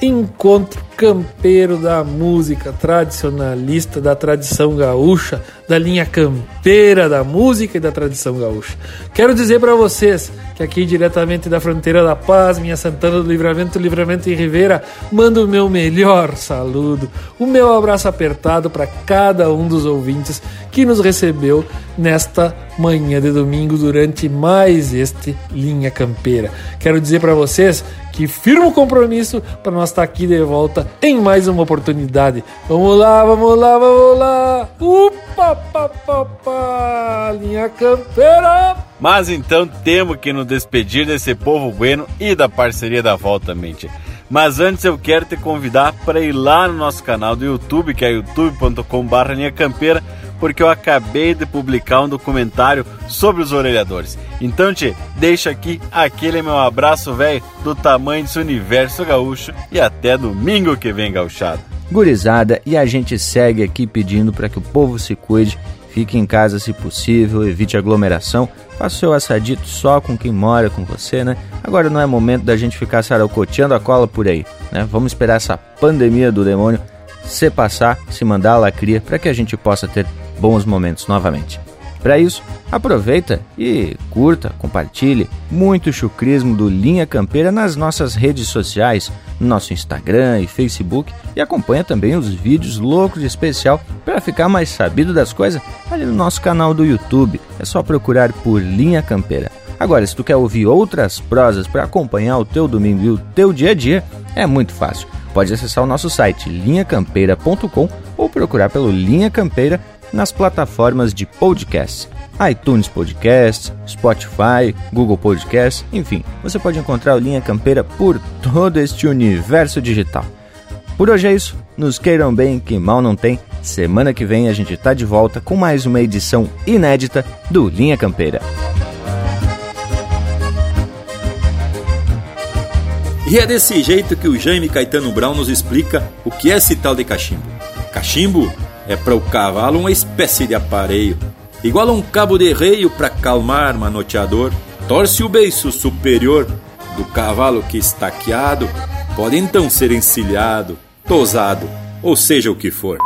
encontro campeiro da música tradicionalista, da tradição gaúcha, da linha campeira da música e da tradição gaúcha. Quero dizer para vocês que aqui diretamente da fronteira da Paz, minha Santana do Livramento, Livramento em Ribeira, mando o meu melhor saludo, o meu abraço apertado para cada um dos ouvintes que nos recebeu nesta manhã de domingo durante mais este linha campeira. Quero dizer para vocês que firmo compromisso para nós estar aqui de volta em mais uma oportunidade. Vamos lá, vamos lá, vamos lá. Upa, pa, pa, pa, linha campeira.
Mas então temos que nos despedir desse povo bueno e da parceria da Volta Mente. Mas antes eu quero te convidar para ir lá no nosso canal do YouTube, que é youtube.com.br porque eu acabei de publicar um documentário sobre os orelhadores. Então, te deixa aqui aquele meu abraço, velho, do tamanho desse universo gaúcho e até domingo que vem, gauchado.
Gurizada, e a gente segue aqui pedindo para que o povo se cuide, fique em casa se possível, evite aglomeração, faça o seu assadito só com quem mora com você, né? Agora não é momento da gente ficar saracoteando a cola por aí, né? Vamos esperar essa pandemia do demônio se passar, se mandar a lacria, para que a gente possa ter bons momentos novamente. Para isso, aproveita e curta, compartilhe muito chucrismo do Linha Campeira nas nossas redes sociais, no nosso Instagram e Facebook e acompanha também os vídeos loucos de especial para ficar mais sabido das coisas ali no nosso canal do YouTube. É só procurar por Linha Campeira. Agora, se tu quer ouvir outras prosas para acompanhar o teu domingo e o teu dia a dia, é muito fácil. Pode acessar o nosso site linhacampeira.com ou procurar pelo Linha Campeira nas plataformas de podcast, iTunes Podcast, Spotify, Google Podcast, enfim, você pode encontrar o Linha Campeira por todo este universo digital. Por hoje é isso, nos queiram bem, que mal não tem. Semana que vem a gente está de volta com mais uma edição inédita do Linha Campeira.
E é desse jeito que o Jaime Caetano Brown nos explica o que é esse tal de cachimbo. Cachimbo é para o cavalo uma espécie de aparelho, igual a um cabo de reio para calmar manoteador. Torce o beiço superior do cavalo que estaqueado, pode então ser encilhado, tosado, ou seja o que for.